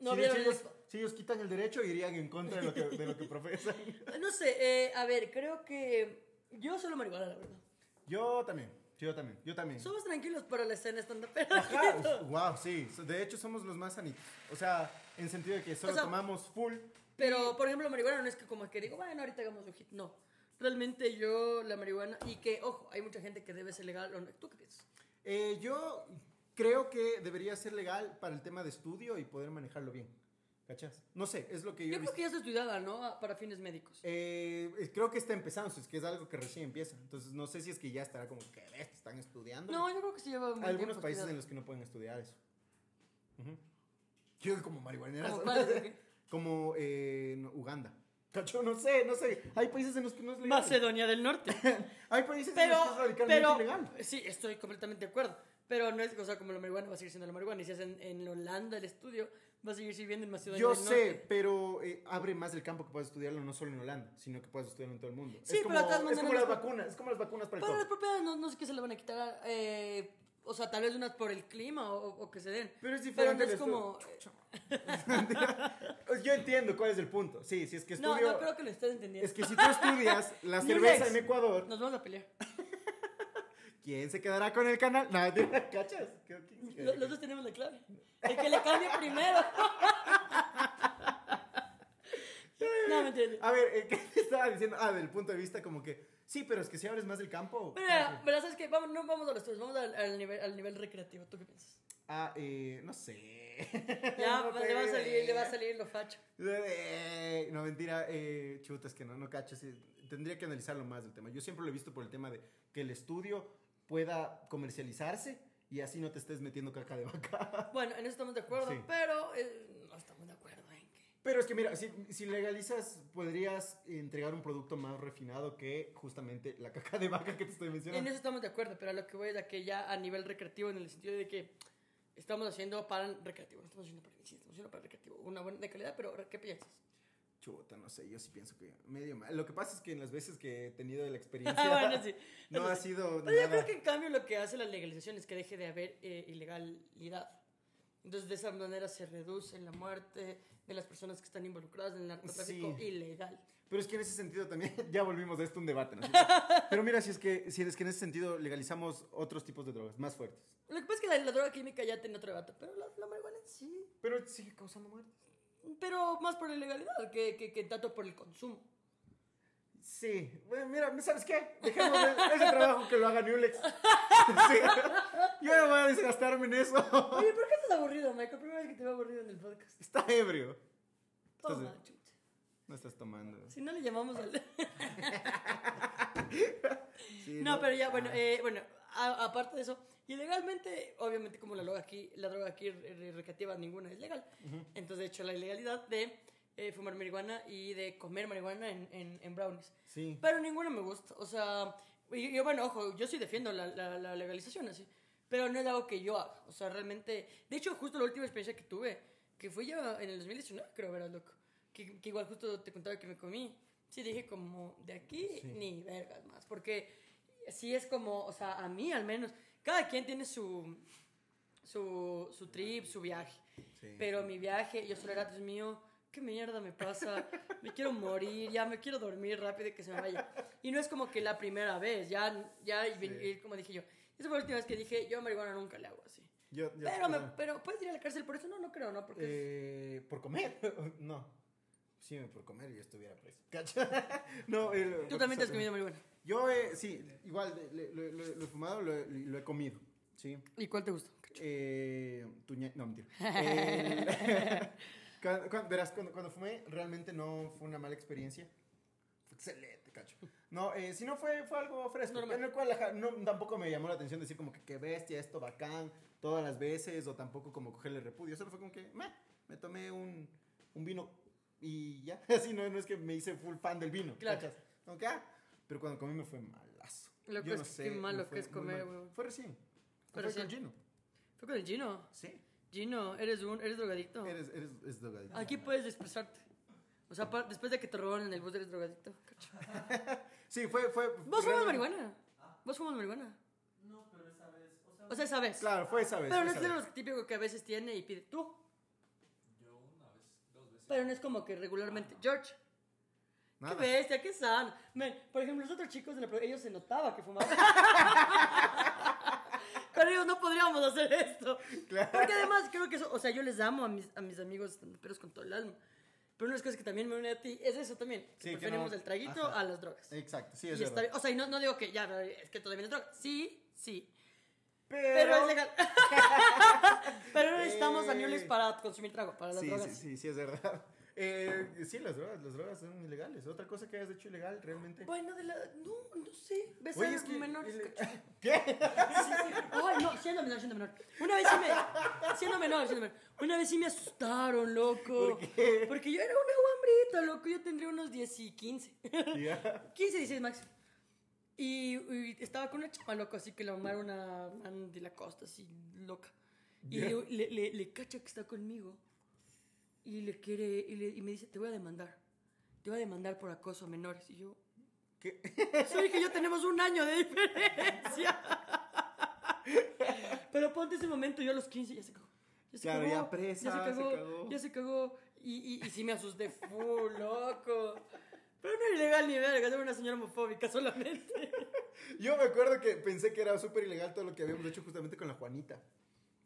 A: No
B: si, ellos, si ellos quitan el derecho, irían en contra de lo que, de lo que [laughs] profesan.
A: No sé, eh, a ver, creo que yo solo marihuana, la verdad.
B: Yo también, yo también, yo también.
A: Somos tranquilos para la escena stand
B: Ajá, [laughs] wow, sí. De hecho, somos los más sanitos. O sea, en sentido de que solo
A: O sea,
B: tomamos full.
A: Pero, por ejemplo, marihuana no es que como que digo, bueno, ahorita hagamos un hit. No. Realmente yo, la marihuana, y que, ojo, hay mucha gente que debe ser legal. ¿Tú qué piensas?
B: Eh, yo creo que debería ser legal para el tema de estudio y poder manejarlo bien. ¿Cachas? No sé, es lo que yo,
A: Yo creo
B: visto.
A: que ya está estudiada, ¿no? Para fines médicos.
B: Eh, creo que está empezando, es que es algo que recién empieza. Entonces, no sé si es que ya estará como que "Ves, están estudiando.
A: No, yo creo que sí lleva un
B: Hay algunos
A: tiempo
B: países en
A: estudiada.
B: los que no pueden estudiar eso. Ujú. [laughs] Yo como marihuaneras.
A: ¿Como? [laughs]
B: Como eh, Uganda. Cacho, no sé, no sé. Hay países en los que no es legal.
A: Macedonia del Norte. [laughs]
B: Hay países
A: pero,
B: en los que es radicalmente
A: pero,
B: ilegal.
A: sí, estoy completamente de acuerdo. Pero no es, o sea, como la marihuana va a seguir siendo la marihuana. Y si hacen en Holanda el estudio, va a seguir sirviendo en Macedonia
B: Yo
A: del
B: sé,
A: Norte.
B: pero eh, abre más el campo que puedas estudiarlo no solo en Holanda, sino que puedas estudiarlo en todo el mundo.
A: Sí,
B: es
A: pero
B: como,
A: todas
B: es como las
A: las-
B: vacunas, es como las vacunas para el
A: Para las propiedades no, no sé qué se le van a quitar. eh, o sea, tal vez unas por el clima o, o que se den.
B: Pero es
A: Pero
B: diferente.
A: no es como...
B: estu- [laughs] Yo entiendo cuál es el punto. Sí, si es que
A: No,
B: estudio...
A: no creo que lo estés entendiendo.
B: Es que si tú estudias la [laughs] cerveza en Ecuador,
A: Nos vamos a pelear.
B: ¿Quién se quedará con el canal? [laughs] No, ¿te- ¿cachas?
A: Los dos tenemos la clave. El que le cambie primero. [laughs] no, mentira.
B: A ver, eh, ¿qué te estaba diciendo? Ah, del punto de vista como que, sí, pero es que si abres más el campo...
A: Pero, pero ¿sabes qué? Vamos, no vamos a los estudios, vamos al, al nivel, al nivel recreativo. ¿Tú qué piensas?
B: Ah, eh, no sé. [laughs]
A: Ya,
B: No
A: pues, le va a salir, le va a salir lo facho.
B: Eh, No, mentira, eh, chuta, es que no, no cacho. sí, tendría que analizarlo más del tema. Yo siempre lo he visto por el tema de que el estudio pueda comercializarse y así no te estés metiendo caca de vaca. [laughs]
A: Bueno, en eso estamos de acuerdo,
B: Sí.
A: pero eh, no estamos de acuerdo en que...
B: Pero es que mira, si, si legalizas, podrías entregar un producto más refinado que justamente la caca de vaca que te estoy
A: En
B: mencionando.
A: eso estamos de acuerdo, pero a lo que voy es a que ya a nivel recreativo, en el sentido de que estamos haciendo para recreativo, no estamos haciendo para sí, estamos haciendo para recreativo. Una buena de calidad, pero ¿qué piensas?
B: Chuta, no sé, yo sí pienso que medio mal. Lo que pasa es que en las veces que he tenido la [laughs] experiencia,
A: bueno, sí.
B: no ha sido
A: Pero yo
B: nada.
A: creo que en cambio lo que hace la legalización es que deje de haber eh, ilegalidad. Entonces de esa manera se reduce la muerte de las personas que están involucradas en el narcotráfico
B: Sí.
A: ilegal.
B: Pero es que en ese sentido también, [laughs] ya volvimos de esto un debate, ¿no? [laughs] Pero mira, si es, que, si es que en ese sentido legalizamos otros tipos de drogas más fuertes.
A: Lo que pasa es que la, la droga química ya tiene otro debate, pero la, la marihuana sí.
B: Pero sigue causando muertes.
A: Pero más por la ilegalidad que, que, que tanto por el consumo.
B: Sí, bueno, mira, ¿sabes qué? Dejemos de- ese trabajo que lo haga Newlex. [laughs] Sí. Yo no voy a desgastarme en eso.
A: Oye, ¿por qué estás aburrido, Michael? Primera vez que te veo aburrido en el podcast.
B: Está ebrio.
A: Toma,
B: Estás-
A: chucha.
B: No estás tomando.
A: Si no le llamamos al... [laughs]
B: Sí,
A: No, pero ya, bueno, eh, bueno a- aparte de eso, ilegalmente, obviamente como la droga aquí, la droga aquí re- re- recreativa ninguna es legal. Entonces, de hecho, la ilegalidad de eh, fumar marihuana y de comer marihuana en, en, en brownies.
B: Sí.
A: Pero ninguna me gusta. O sea, y- yo, bueno, ojo, yo sí defiendo la, la, la legalización así. Pero no es algo que yo haga. O sea, realmente... De hecho, justo la última experiencia que tuve, que fue ya en el 2019, creo, verás, loco. Que, que igual justo te contaba que me comí. Sí, dije como, de aquí ni vergas más. Porque sí es como, o sea, a mí al menos, cada quien tiene su, su, su trip, su viaje.
B: Sí.
A: Pero mi viaje, yo solo era, Dios mío, ¿qué mierda me pasa? Me quiero morir, ya me quiero dormir rápido y que se me vaya. Y no es como que la primera vez, ya, ya, y como dije yo, esa fue la última vez que dije, yo a marihuana nunca le hago así.
B: Yo, yo-
A: Pero, me, pero, ¿puedes ir a la cárcel por eso? No, no creo, ¿no? Porque es-
B: Eh, ¿Por comer? [laughs] no. Sí, por comer yo estuviera preso. [laughs] ¿Cacha? no, el-
A: tú también te has comido marihuana.
B: Yo, eh, sí, igual, le- le- lo, lo he fumado, lo, he- lo he comido, ¿sí?
A: ¿Y cuál te gusta?
B: Eh, tuña- no, mentira. [laughs] Eh, [laughs] cuando- cuando- verás, cuando, cuando fumé, realmente no fue una mala experiencia. Fue excelente, cacho. No, eh, si no fue, fue algo fresco.
A: Normal.
B: En el cual ajá, no, tampoco me llamó la atención decir como que qué bestia, esto bacán, todas las veces, o tampoco como cogerle repudio. Solo fue como que, meh, me tomé un, un vino y ya. [laughs] Así no, no es que me hice full fan del vino.
A: Claro.
B: ¿cachas? Como que, ah, pero cuando comí me fue malazo.
A: Lo que
B: Yo
A: es
B: no sé.
A: qué malo
B: fue
A: que es comer, weón.
B: Fue recién.
A: Fue
B: con Gino.
A: Fue con el Gino.
B: Sí.
A: Gino, eres un, eres drogadicto.
B: Eres, eres, es drogadicto.
A: Aquí puedes expresarte. O sea, pa- después de que te robaron en el bus, eres drogadicto. [laughs]
B: Sí, fue, fue.
A: ¿Vos fumas marihuana? ¿Vos fumas marihuana?
D: No, pero esa vez, o sea,
A: O sea, esa vez.
B: Claro, fue esa vez.
A: Pero no es
B: vez.
A: los típicos que a veces tiene y pide. ¿Tú?
D: yo
A: Pero no es como que regularmente, George,
B: Nada.
A: qué bestia, qué sano. Men, por ejemplo, los otros chicos de la ellos se notaba que fumaban. [laughs] Con ellos no podríamos hacer esto. Porque además creo que eso, o sea, yo les amo a mis, a mis amigos pero con todo el alma. Pero una de las cosas que también me une a ti es eso también.
B: Sí, que
A: preferimos
B: no-
A: el traguito
B: Ajá.
A: a las drogas.
B: Exacto, sí, es
A: Y está
B: verdad.
A: bien. O sea, y no, no digo que ya, es que todavía es droga. Sí, sí.
B: Pero,
A: Pero es legal. [laughs] [laughs] pero no necesitamos
B: Eh.
A: añules para consumir trago, para las
B: Sí,
A: drogas.
B: sí, sí, sí, es verdad. Eh, sí, las drogas, las drogas son ilegales. Otra cosa que hayas hecho ilegal, realmente.
A: Bueno, de la. No, no sé. Besar
B: Oye, es que-
A: menores.
B: el-. [laughs] ¿Qué?
A: Sí, sí. Ay, no, siendo menor, siendo menor. Una vez sí me. Siendo menor, siendo menor. Una vez sí me asustaron, loco.
B: ¿Por qué?
A: Porque yo era una guambrita, loco. Yo tendría unos 10 y 15.
B: Ya.
A: 15, 16 máximo. Y, y estaba con una chama loco, así que la mamá era una man de la costa, así loca. Y
B: Ya.
A: le, le, le- le cacha que está conmigo. Y le quiere, y, le- y me dice, te voy a demandar. Te voy a demandar por acoso a menores. Y yo,
B: ¿Qué? [laughs]
A: soy que yo tenemos un año de diferencia. [laughs] Pero ponte ese momento, yo a los 15 ya se cagó. Ya se
B: Claro,
A: cagó,
B: ya presa,
A: ya se cagó. ya se cagó. Y, y, y sí me asusté full, loco. Pero no era ilegal ni verga, era una señora homofóbica solamente. [laughs]
B: Yo me acuerdo que pensé que era súper ilegal todo lo que habíamos hecho justamente con la Juanita.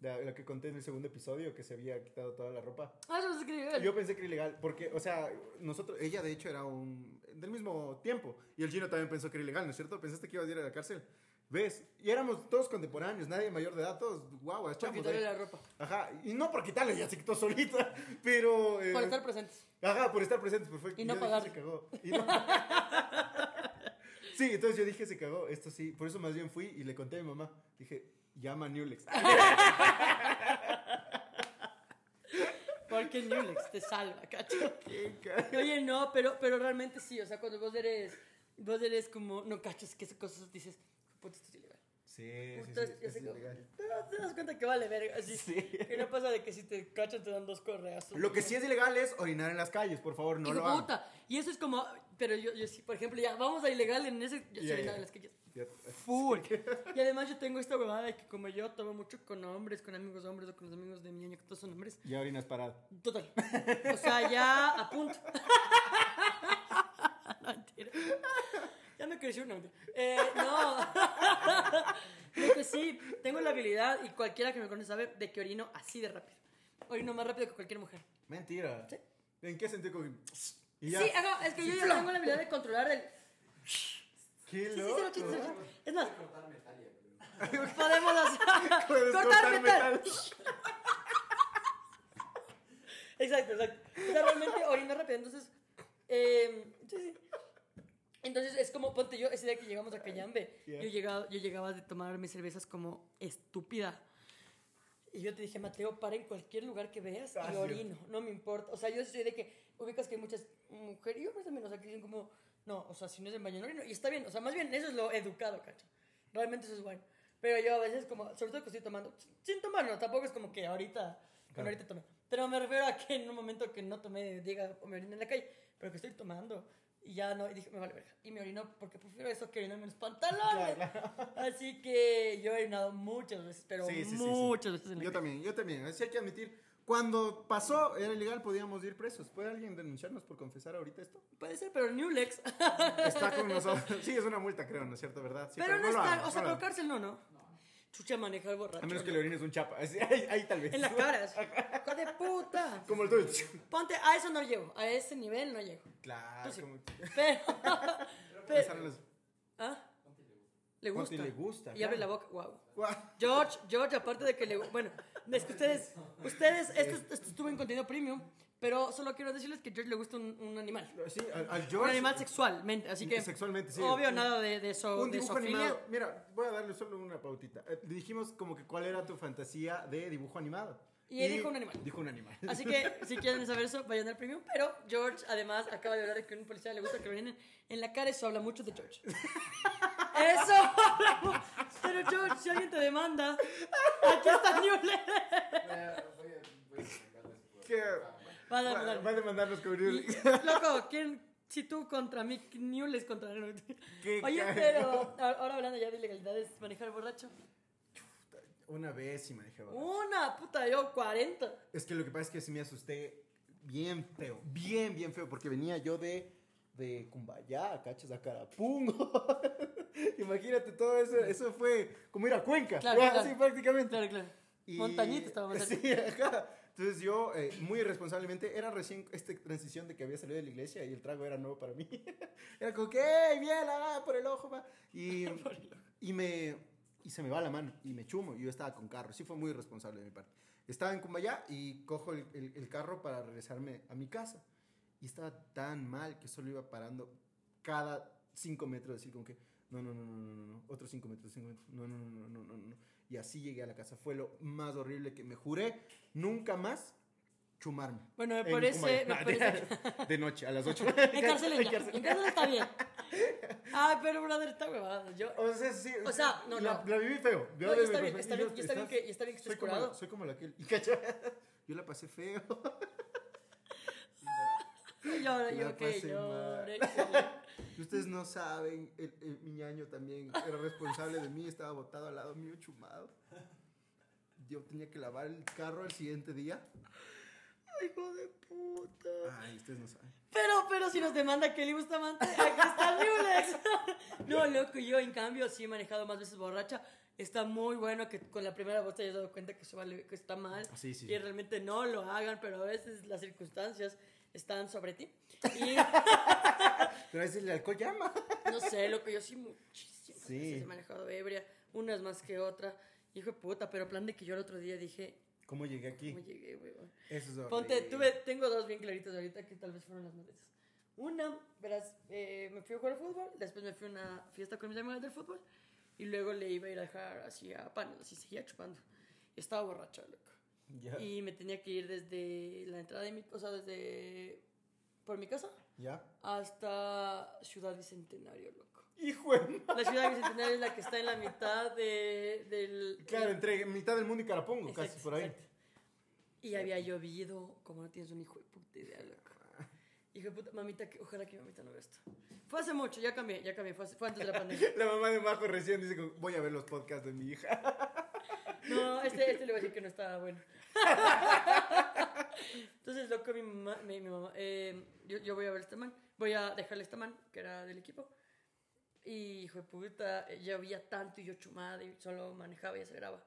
B: La, la que conté en el segundo episodio, que se había quitado toda la ropa.
A: Ah, eso es ilegal.
B: Yo pensé que era ilegal, porque, o sea, nosotros, ella de hecho era un, del mismo tiempo, y el chino también pensó que era ilegal, ¿no es cierto? Pensaste que ibas a ir a la cárcel. ¿Ves? Y éramos todos contemporáneos, nadie mayor de edad, todos guau,
A: Por quitarle
B: ahí.
A: la ropa.
B: Ajá, y no por quitarle, ya se quitó solita, [laughs] pero... eh,
A: Por estar presentes.
B: Ajá, por estar presentes, perfecto.
A: Y no pagar.
B: se cagó. Y no- [laughs] sí, entonces yo dije, se cagó, esto sí. Por eso más bien fui y le conté a mi mamá. Dije, llama a Newlex. [laughs]
A: Porque Newlex te salva, cacho. Oye, no, pero, pero realmente sí, o sea, cuando vos eres, vos eres como, no cachas que esas cosas dices, puta, esto es ilegal.
B: Sí, sí, sí, ilegal.
A: Te das, cuenta que vale verga, así.
B: Sí.
A: Que no pasa de que si te cachan te dan dos correas.
B: Lo que sí es ilegal es orinar en las calles, por favor, no
A: Hijo
B: lo hagan.
A: puta. Y eso es como, pero yo, yo sí, por ejemplo, ya, vamos a ilegal en ese, yo
B: ya.
A: nada en las calles. [laughs] Full. Y además yo tengo esta huevada de que como yo tomo mucho con hombres, con amigos hombres o con los amigos de mi año que todos son hombres.
B: Ya orinas parado.
A: Total. O sea, ya a punto. [laughs] No, mentira. Ya me creció una. Eh, no. [laughs] Lo que sí, tengo la habilidad, y cualquiera que me conoce sabe, de que orino así de rápido. Orino más rápido que cualquier mujer.
B: Mentira.
A: Sí.
B: ¿En qué sentido? Y ya.
A: Sí, es que yo ya tengo la habilidad de controlar el...
B: Qué
A: Sí, sí,
B: loco.
A: sí, lo chiste. Es más, podemos hacer... [laughs] Cortar
B: cortar
A: metal.
B: metal. [laughs]
A: Exacto, exacto. O sea, realmente orino rápido. Entonces, eh, sí, sí. Entonces es como, ponte yo, ese día que llegamos a Cayambe,
B: Yeah.
A: yo, llegaba, yo llegaba de tomar mis cervezas como estúpida. Y yo te dije, Mateo, para en cualquier lugar que veas
B: Ah,
A: y orino, no me importa. O sea, yo soy de que ubicas que hay muchas mujeres y hombres también, o sea, que dicen como, no, o sea, si no es en baño, no orino. Y está bien, o sea, más bien eso es lo educado, cacho. Realmente eso es bueno. Pero yo a veces como, sobre todo que estoy tomando, sin tomar, no, tampoco es como que ahorita, bueno,
B: Claro.
A: ahorita tomé. Pero me refiero a que en un momento que no tomé, diga, o me orine en la calle, pero que estoy tomando. Y ya no, y dije, me vale verga. Y me orinó porque prefiero eso que orinarme en los pantalones. [laughs] Así que yo he orinado muchas veces, pero
B: Sí, sí, sí, sí.
A: muchas veces en la
B: Yo
A: calle.
B: también, yo también. Así hay que admitir. Cuando pasó, era ilegal, podíamos ir presos. ¿Puede alguien denunciarnos por confesar ahorita esto?
A: Puede ser, pero Newlex.
B: Está con [laughs] nosotros. Sí, es una multa, creo, ¿no es cierto? ¿Verdad? Sí,
A: pero no está, o sea,
B: no
A: por cárcel no, ¿no? Chucha manejar borracho.
B: A menos que
A: ¿no?
B: le orines un chapa. [laughs] Ahí, ahí tal vez.
A: En las caras. [laughs] ¡Hijo de puta!
B: Como el tuyo.
A: Ponte, a eso no llego. A ese nivel no llego.
B: Claro.
A: Sí.
B: como-
A: Pero. Pero
B: los-
A: ¿Ah? Le gusta.
B: Le gusta,
A: Y abre la
B: claro.
A: boca. Wow.
B: Guau.
A: George, George, aparte de que le. Bueno, es que ustedes. Ustedes. Esto, esto estuvo en contenido premium. Pero solo quiero decirles que a George le gusta un, un animal.
B: Sí, al, al
A: Un
B: George.
A: animal sexualmente. Así que.
B: Sexualmente, sí.
A: Obvio,
B: Un-
A: nada de, de, so,
B: Un dibujo animado. Mira, voy a darle solo una pautita. Eh, dijimos como que cuál era tu fantasía de dibujo animado.
A: Y él dijo un animal.
B: Dijo un animal.
A: Así que [laughs] si quieren saber eso, vayan al premium. Pero George, además, acaba de hablar de que a un policía le gusta que lo orinen en la cara. Eso habla mucho de George. [laughs] Eso habla Pero George, si alguien te demanda, aquí está Newle.
B: ¿Qué?
A: Va a demandar.
B: va a demandarnos con
A: Y, Loco, ¿quién? Si tú contra mí, Newles contra
B: Qué
A: Oye, pero ahora hablando ya de ilegalidades, manejar borracho.
B: Una vez sí manejé borracho.
A: Una puta, yo 40.
B: Es que lo que pasa es que sí me asusté. bien feo, bien, bien feo, porque venía yo de, de Cumbayá, cachas, a Carapungo. [laughs] Imagínate todo eso, eso fue como ir a Cuenca,
A: Claro, [laughs] claro.
B: sí, prácticamente.
A: Claro, claro.
B: Y-
A: Montañita cerca. [laughs]
B: Sí, ajá. Entonces yo, eh, muy irresponsablemente, era recién esta transición de que había salido de la iglesia y el trago era nuevo para mí. era como que, ¡ey, bien, ah, por el ojo, va! Y, y, me, y se me va la mano y me chumo. Y yo estaba con carro. Sí fue muy irresponsable de mi parte. Estaba en Cumbayá y cojo el, el- el carro para regresarme a mi casa. Y estaba tan mal que solo iba parando cada cinco metros, decir como que, no, no, no, no, no, no, no, otros cinco metros, cinco metros, no, no, no, no, no, no, no. Y así llegué a la casa. Fue lo más horrible que me juré nunca más chumarme.
A: Bueno, me
B: En
A: parece- me parece-
B: De noche, a las ocho.
A: Encarcelen
B: En
A: ya.
B: cárcel.
A: Encarcelen está bien. Ay, pero brother, está huevado. Yo.
B: O sea, sí.
A: O sea, no,
B: la,
A: no.
B: La viví feo. Yo
A: No, y está bien, está bien,
B: yo-
A: y está bien que- está bien que
B: soy como la-
A: curado.
B: Soy como la [laughs] cacha, yo la pasé feo.
A: Llora, [laughs] yo que [laughs]
B: Ustedes no saben, el, el- mi ñaño también era responsable de mí, estaba botado al lado mío, chumado. Yo tenía que lavar el carro al siguiente día.
A: Hijo de puta.
B: Ay, ustedes no saben.
A: Pero, pero si nos demanda Kelly Bustamante, aquí está Newlex. [laughs] No, loco, yo en cambio sí he manejado más veces borracha. Está muy bueno que con la primera vez te hayas dado cuenta que, eso vale- que está mal.
B: Ah, sí, sí,
A: Y
B: sí.
A: realmente no lo hagan, pero a veces las circunstancias están sobre ti. Y [laughs]
B: Pero a veces el alcohol llama.
A: no sé, loco, yo sí muchísimas
B: Sí.
A: veces he manejado ebria. Unas más que otra. Hijo de puta, pero plan de que yo el otro día dije,
B: ¿Cómo llegué aquí?
A: ¿cómo llegué, weón?
B: Eso es.
A: Ponte, tuve, tengo dos bien claritas ahorita que tal vez fueron las más veces. Una, verás, eh, me fui a jugar fútbol, después me fui a una fiesta con mis amigos del fútbol y luego le iba a ir a dejar así a panes, así seguía chupando. Estaba borracha, loco. Y me tenía que ir desde la entrada de mi, o sea, desde por mi casa hasta Ciudad Bicentenario, loco.
B: Hijo de
A: La Ciudad Bicentenario es la que está en la mitad de, del...
B: Claro, entre mitad del mundo y Carapungo, casi por ahí.
A: exacto. Y había llovido, como no tienes un hijo de puta idea, loco. Hijo de puta, mamita, que, ojalá que mi mamita no vea esto. Fue hace mucho, ya cambié, ya cambié, fue, hace- fue antes de la pandemia. [laughs]
B: La mamá de Majo recién dice, voy a ver los podcasts de mi hija.
A: No, este, este le voy a decir que no estaba bueno. [laughs] Entonces, loco, mi mamá, mi, mi mamá eh, yo, yo voy a ver este man, voy a dejarle este man, que era del equipo. Y, hijo de puta, llovía tanto y yo chumada y solo manejaba y aceleraba.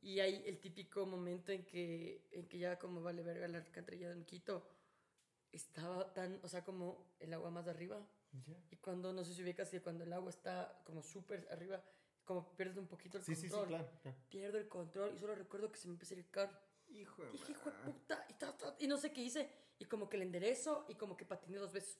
A: Y hay el típico momento en que, en que ya como vale verga la alcantarilla de Quito, estaba tan, o sea, como el agua más arriba. Y cuando, no sé si ubicas que cuando el agua está como súper arriba, como pierdes un poquito el
B: Sí, sí, sí,
A: control.
B: claro. claro.
A: Pierdo el control y solo recuerdo que se me empezó a ir el carro.
B: Hijo de
A: Dije, hijo de puta, y, ta, ta, y no sé qué hice. Y como que le enderezo y como que patiné dos veces.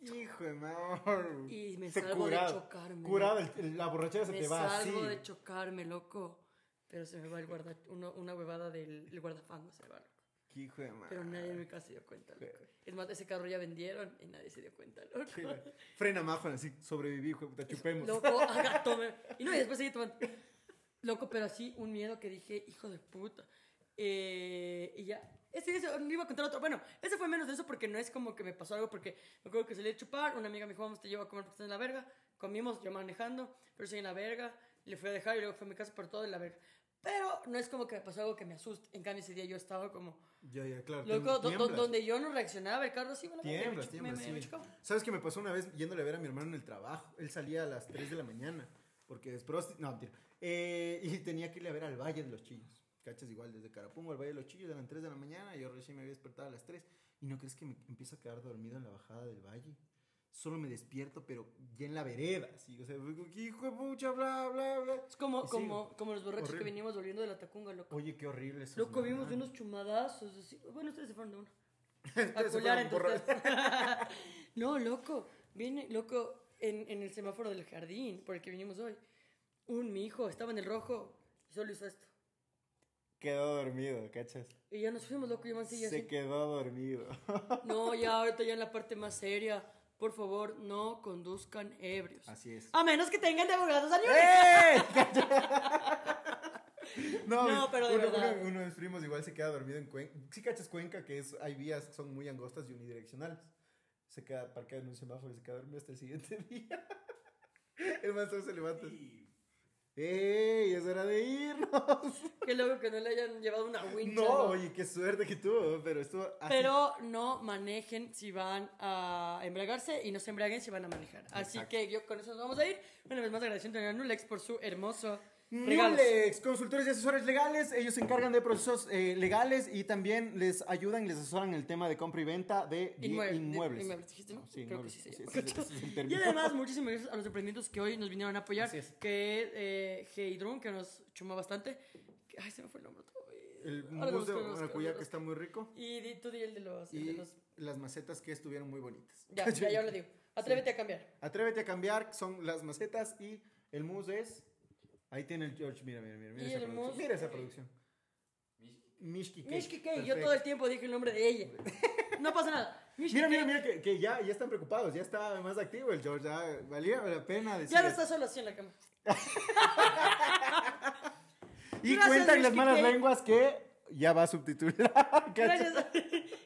B: Hijo de ma-
A: Y me
B: Se
A: salvo
B: curado.
A: de chocarme.
B: Curado, el- la borrachera se
A: me
B: te va así.
A: salvo de chocarme, loco. Pero se me va el guarda, uno- una huevada del el guardafango, se me va, loco.
B: Qué hijo de ma-
A: Pero nadie en mi casa se dio cuenta, loco. Es más, ese carro ya vendieron y nadie se dio cuenta, loco.
B: Qué Frena Majo, así, sobreviví, hijo de puta, chupemos.
A: Loco, [laughs] haga, tome. Y no, y después seguí tomando. Loco, pero así un miedo que dije, hijo de puta. Eh, y ya. Ese, ese, me iba a contar otro. Bueno, ese fue menos de eso porque no es como que me pasó algo. Porque me acuerdo que salí a chupar. Una amiga me dijo, vamos, te llevo a comer porque estás en la verga. Comimos, yo manejando, pero estoy en la verga. Le fui a dejar y luego fue a mi casa por todo en la verga. Pero no es como que me pasó algo que me asuste. En cambio, ese día yo estaba como.
B: Ya, ya, claro.
A: Loco, do- do-
B: tiemblas.
A: donde yo no reaccionaba, el carro así, bueno, me- me,
B: Tiemblas,
A: me-
B: tiemblas,
A: me- me
B: sí. ¿Sabes qué me pasó una vez yéndole a ver a mi hermano en el trabajo? Él salía a las 3 de la mañana, porque es. No, mentira. Eh, y tenía que irle a ver al Valle de los Chillos. ¿Cachas? Igual, desde Carapungo al Valle de los Chillos eran 3 de la mañana, yo recién me había despertado a las 3. ¿Y no crees que me empiezo a quedar dormido en la bajada del Valle? Solo me despierto, pero ya en la vereda, así. O sea, que hijo de pucha, bla, bla, bla.
A: Es como,
B: Y
A: como, como los borrachos que
B: Horrible.
A: venimos volviendo de la Tacunga, loco.
B: Oye, qué horrible eso.
A: Loco, vimos de unos chumadazos. así. Bueno, ustedes se fueron de uno. A [laughs] entre ustedes. [laughs] no, loco. Viene, loco, en, en el semáforo del jardín por el que vinimos hoy. Un mi hijo estaba en el rojo y solo hizo esto.
B: Quedó dormido, ¿cachas?
A: Y ya nos fuimos, loco, y yo me
B: Se
A: así.
B: quedó dormido.
A: No, [laughs] ya ahorita ya en la parte más seria. Por favor, no conduzcan ebrios.
B: Así es.
A: A menos que tengan de abogados años.
B: ¡Eh! [laughs] no,
A: No, pero de
B: uno,
A: verdad.
B: uno- uno de mis primos igual se queda dormido en Cuenca. Sí cachas Cuenca, que es, hay vías que son muy angostas y unidireccionales. Se queda parqueado en un semáforo y se queda dormido hasta el siguiente [laughs] día. El maestro se levanta. ¡Ey! Es hora de irnos. [laughs]
A: Qué loco que no le hayan llevado una wincha.
B: No, oye, qué suerte que tuvo, pero estuvo así.
A: Pero no manejen si van a embriagarse y no se embriaguen si van a manejar. Así
B: Exacto.
A: que yo con eso nos vamos a ir. Una vez más agradeciendo a Nulex por su hermoso
B: Nulex, consultores y asesores legales, ellos se encargan de procesos eh, legales y también les ayudan y les asesoran en el tema de compra y venta de
A: Inmueble-
B: inmuebles.
A: inmuebles, dijiste, ¿no?
B: Sí,
A: Creo que sí
B: Sí, es- [laughs]
A: Y además, muchísimas gracias a los emprendimientos que hoy nos vinieron a apoyar.
B: Es.
A: Que es eh, Heidrun, que nos chumó bastante. Ay, se me fue el nombre. vez.
B: El mousse de maracuyá que está muy rico
A: Y tú di el de los... el de
B: y
A: los-
B: las macetas que estuvieron muy bonitas.
A: Ya, ya, ya lo digo. [laughs] Atrévete a cambiar.
B: Atrévete a cambiar, son las macetas y el mousse es... Ahí tiene el George, mira, mira, mira. Mira, esa, producción. Mira esa producción. Mishki Cake.
A: Mishki K, yo todo el tiempo dije el nombre de ella. [laughs] No pasa nada. Mishki
B: Mira,
A: K.
B: mira, mira, que, que ya, ya están preocupados, ya está más activo el George, ya valía la pena decir
A: Ya no está solo así en la cama. [laughs]
B: Y
A: Gracias,
B: cuentan las malas lenguas que ya va a subtitular. [laughs]
A: Gracias a,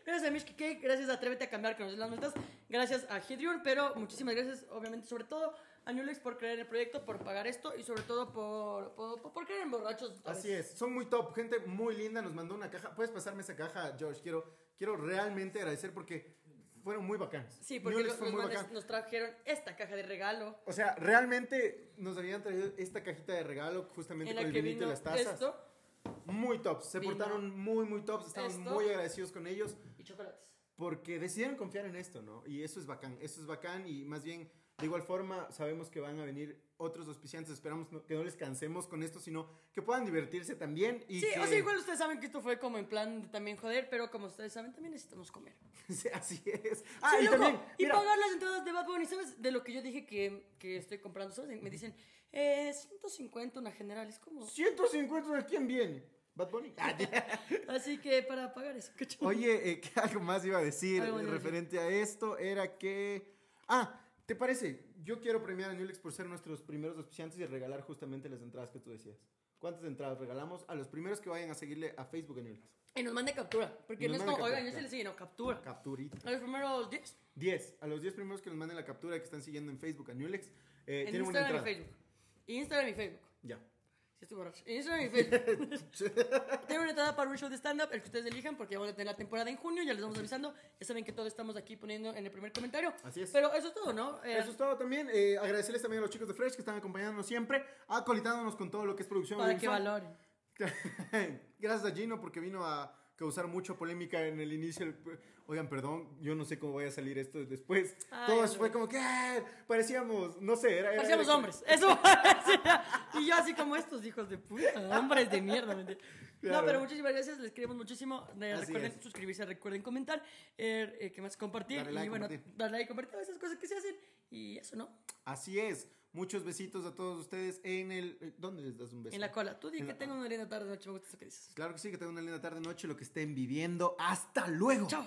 A: gracias a Mishki Cake, gracias a Atrévete a cambiar con las multas, gracias a Hidrion, pero muchísimas gracias, obviamente, sobre todo a por creer el proyecto, por pagar esto y sobre todo por, por, por- creer en borrachos.
B: Así es, son muy top, gente muy linda, nos mandó una caja. ¿Puedes pasarme esa caja, George? Quiero, quiero realmente agradecer porque fueron muy bacanas.
A: Sí, porque los, los nos trajeron esta caja de regalo
B: O sea, realmente nos habían traído esta cajita de regalo justamente
A: en
B: con el vinito y las tazas.
A: esto
B: Muy tops, se
A: Vino
B: portaron muy, muy tops, estamos
A: esto.
B: muy agradecidos con ellos.
A: y chocolates.
B: Porque decidieron confiar en esto, ¿no? Y eso es bacán, eso es bacán y más bien, de igual forma, sabemos que van a venir otros auspiciantes, esperamos no- que no les cansemos con esto, sino que puedan divertirse también y
A: Sí,
B: que...
A: o sea, igual ustedes saben que esto fue como en plan de también joder, pero como ustedes saben, también necesitamos comer. [laughs]
B: Sí, así es. Ah,
A: Sí,
B: y
A: loco,
B: también,
A: y pagar las entradas de Bad Bunny, ¿sabes? De lo que yo dije que, que estoy comprando, ¿sabes? Me dicen, eh, 150 una general, es como...
B: 150 de quién viene. Bad Bunny. [laughs]
A: Así que para pagar eso. [laughs]
B: Oye, eh, que algo más iba a decir
A: Algo más iba a decir.
B: referente a esto era que... Ah, ¿te parece? Yo quiero premiar a Newlex por ser nuestros primeros auspiciantes y regalar justamente las entradas que tú decías. ¿Cuántas entradas regalamos? A los primeros que vayan a seguirle a Facebook a Newlex.
A: Y nos mande captura, porque no es como, oigan,
B: captura,
A: yo se le sigue, no, captura.
B: Capturita.
A: A los primeros 10,
B: 10. A los 10 primeros que nos manden la captura que están siguiendo en Facebook a Newlex. Eh,
A: en
B: una
A: Instagram y. Facebook. Instagram y Facebook.
B: Ya.
A: Sí, estoy borracho. Instagram y Facebook. Tengo una entrada para un show de stand-up, el que ustedes elijan, porque vamos a tener la temporada en junio, ya les vamos avisando. Ya saben que todo estamos aquí poniendo en el primer comentario.
B: Así es.
A: Pero eso es todo, ¿no? Eh,
B: Eso es todo también. Eh, agradecerles también a los chicos de Fresh que están acompañándonos siempre, acolitándonos con todo lo que es producción.
A: para que valoren. [laughs]
B: Gracias a Gino porque vino a causar mucha polémica en el inicio. Oigan, perdón, yo no sé cómo vaya a salir esto después.
A: Ay,
B: Todos
A: hombre.
B: fue como que "Ah", parecíamos, no sé, era, era-
A: Parecíamos
B: era-
A: hombres, eso parecía. Y yo así como estos hijos de puta, hombres de mierda. No, pero muchísimas gracias, les queremos muchísimo. Eh, recuerden
B: es.
A: suscribirse, recuerden comentar, eh, eh, que más compartir.
B: Darle
A: y
B: like,
A: bueno,
B: compartir.
A: darle like, compartir, todas esas cosas que se hacen. Y eso, ¿no?
B: Así es. Muchos besitos a todos ustedes en el. eh, ¿Dónde les das un beso?
A: En la cola. Tú di
B: En
A: que
B: la-
A: tengo una linda tarde, noche, me gusta eso que dices.
B: Claro que sí, que tengan una linda tarde, noche, lo que estén viviendo. ¡Hasta luego!
A: Chao.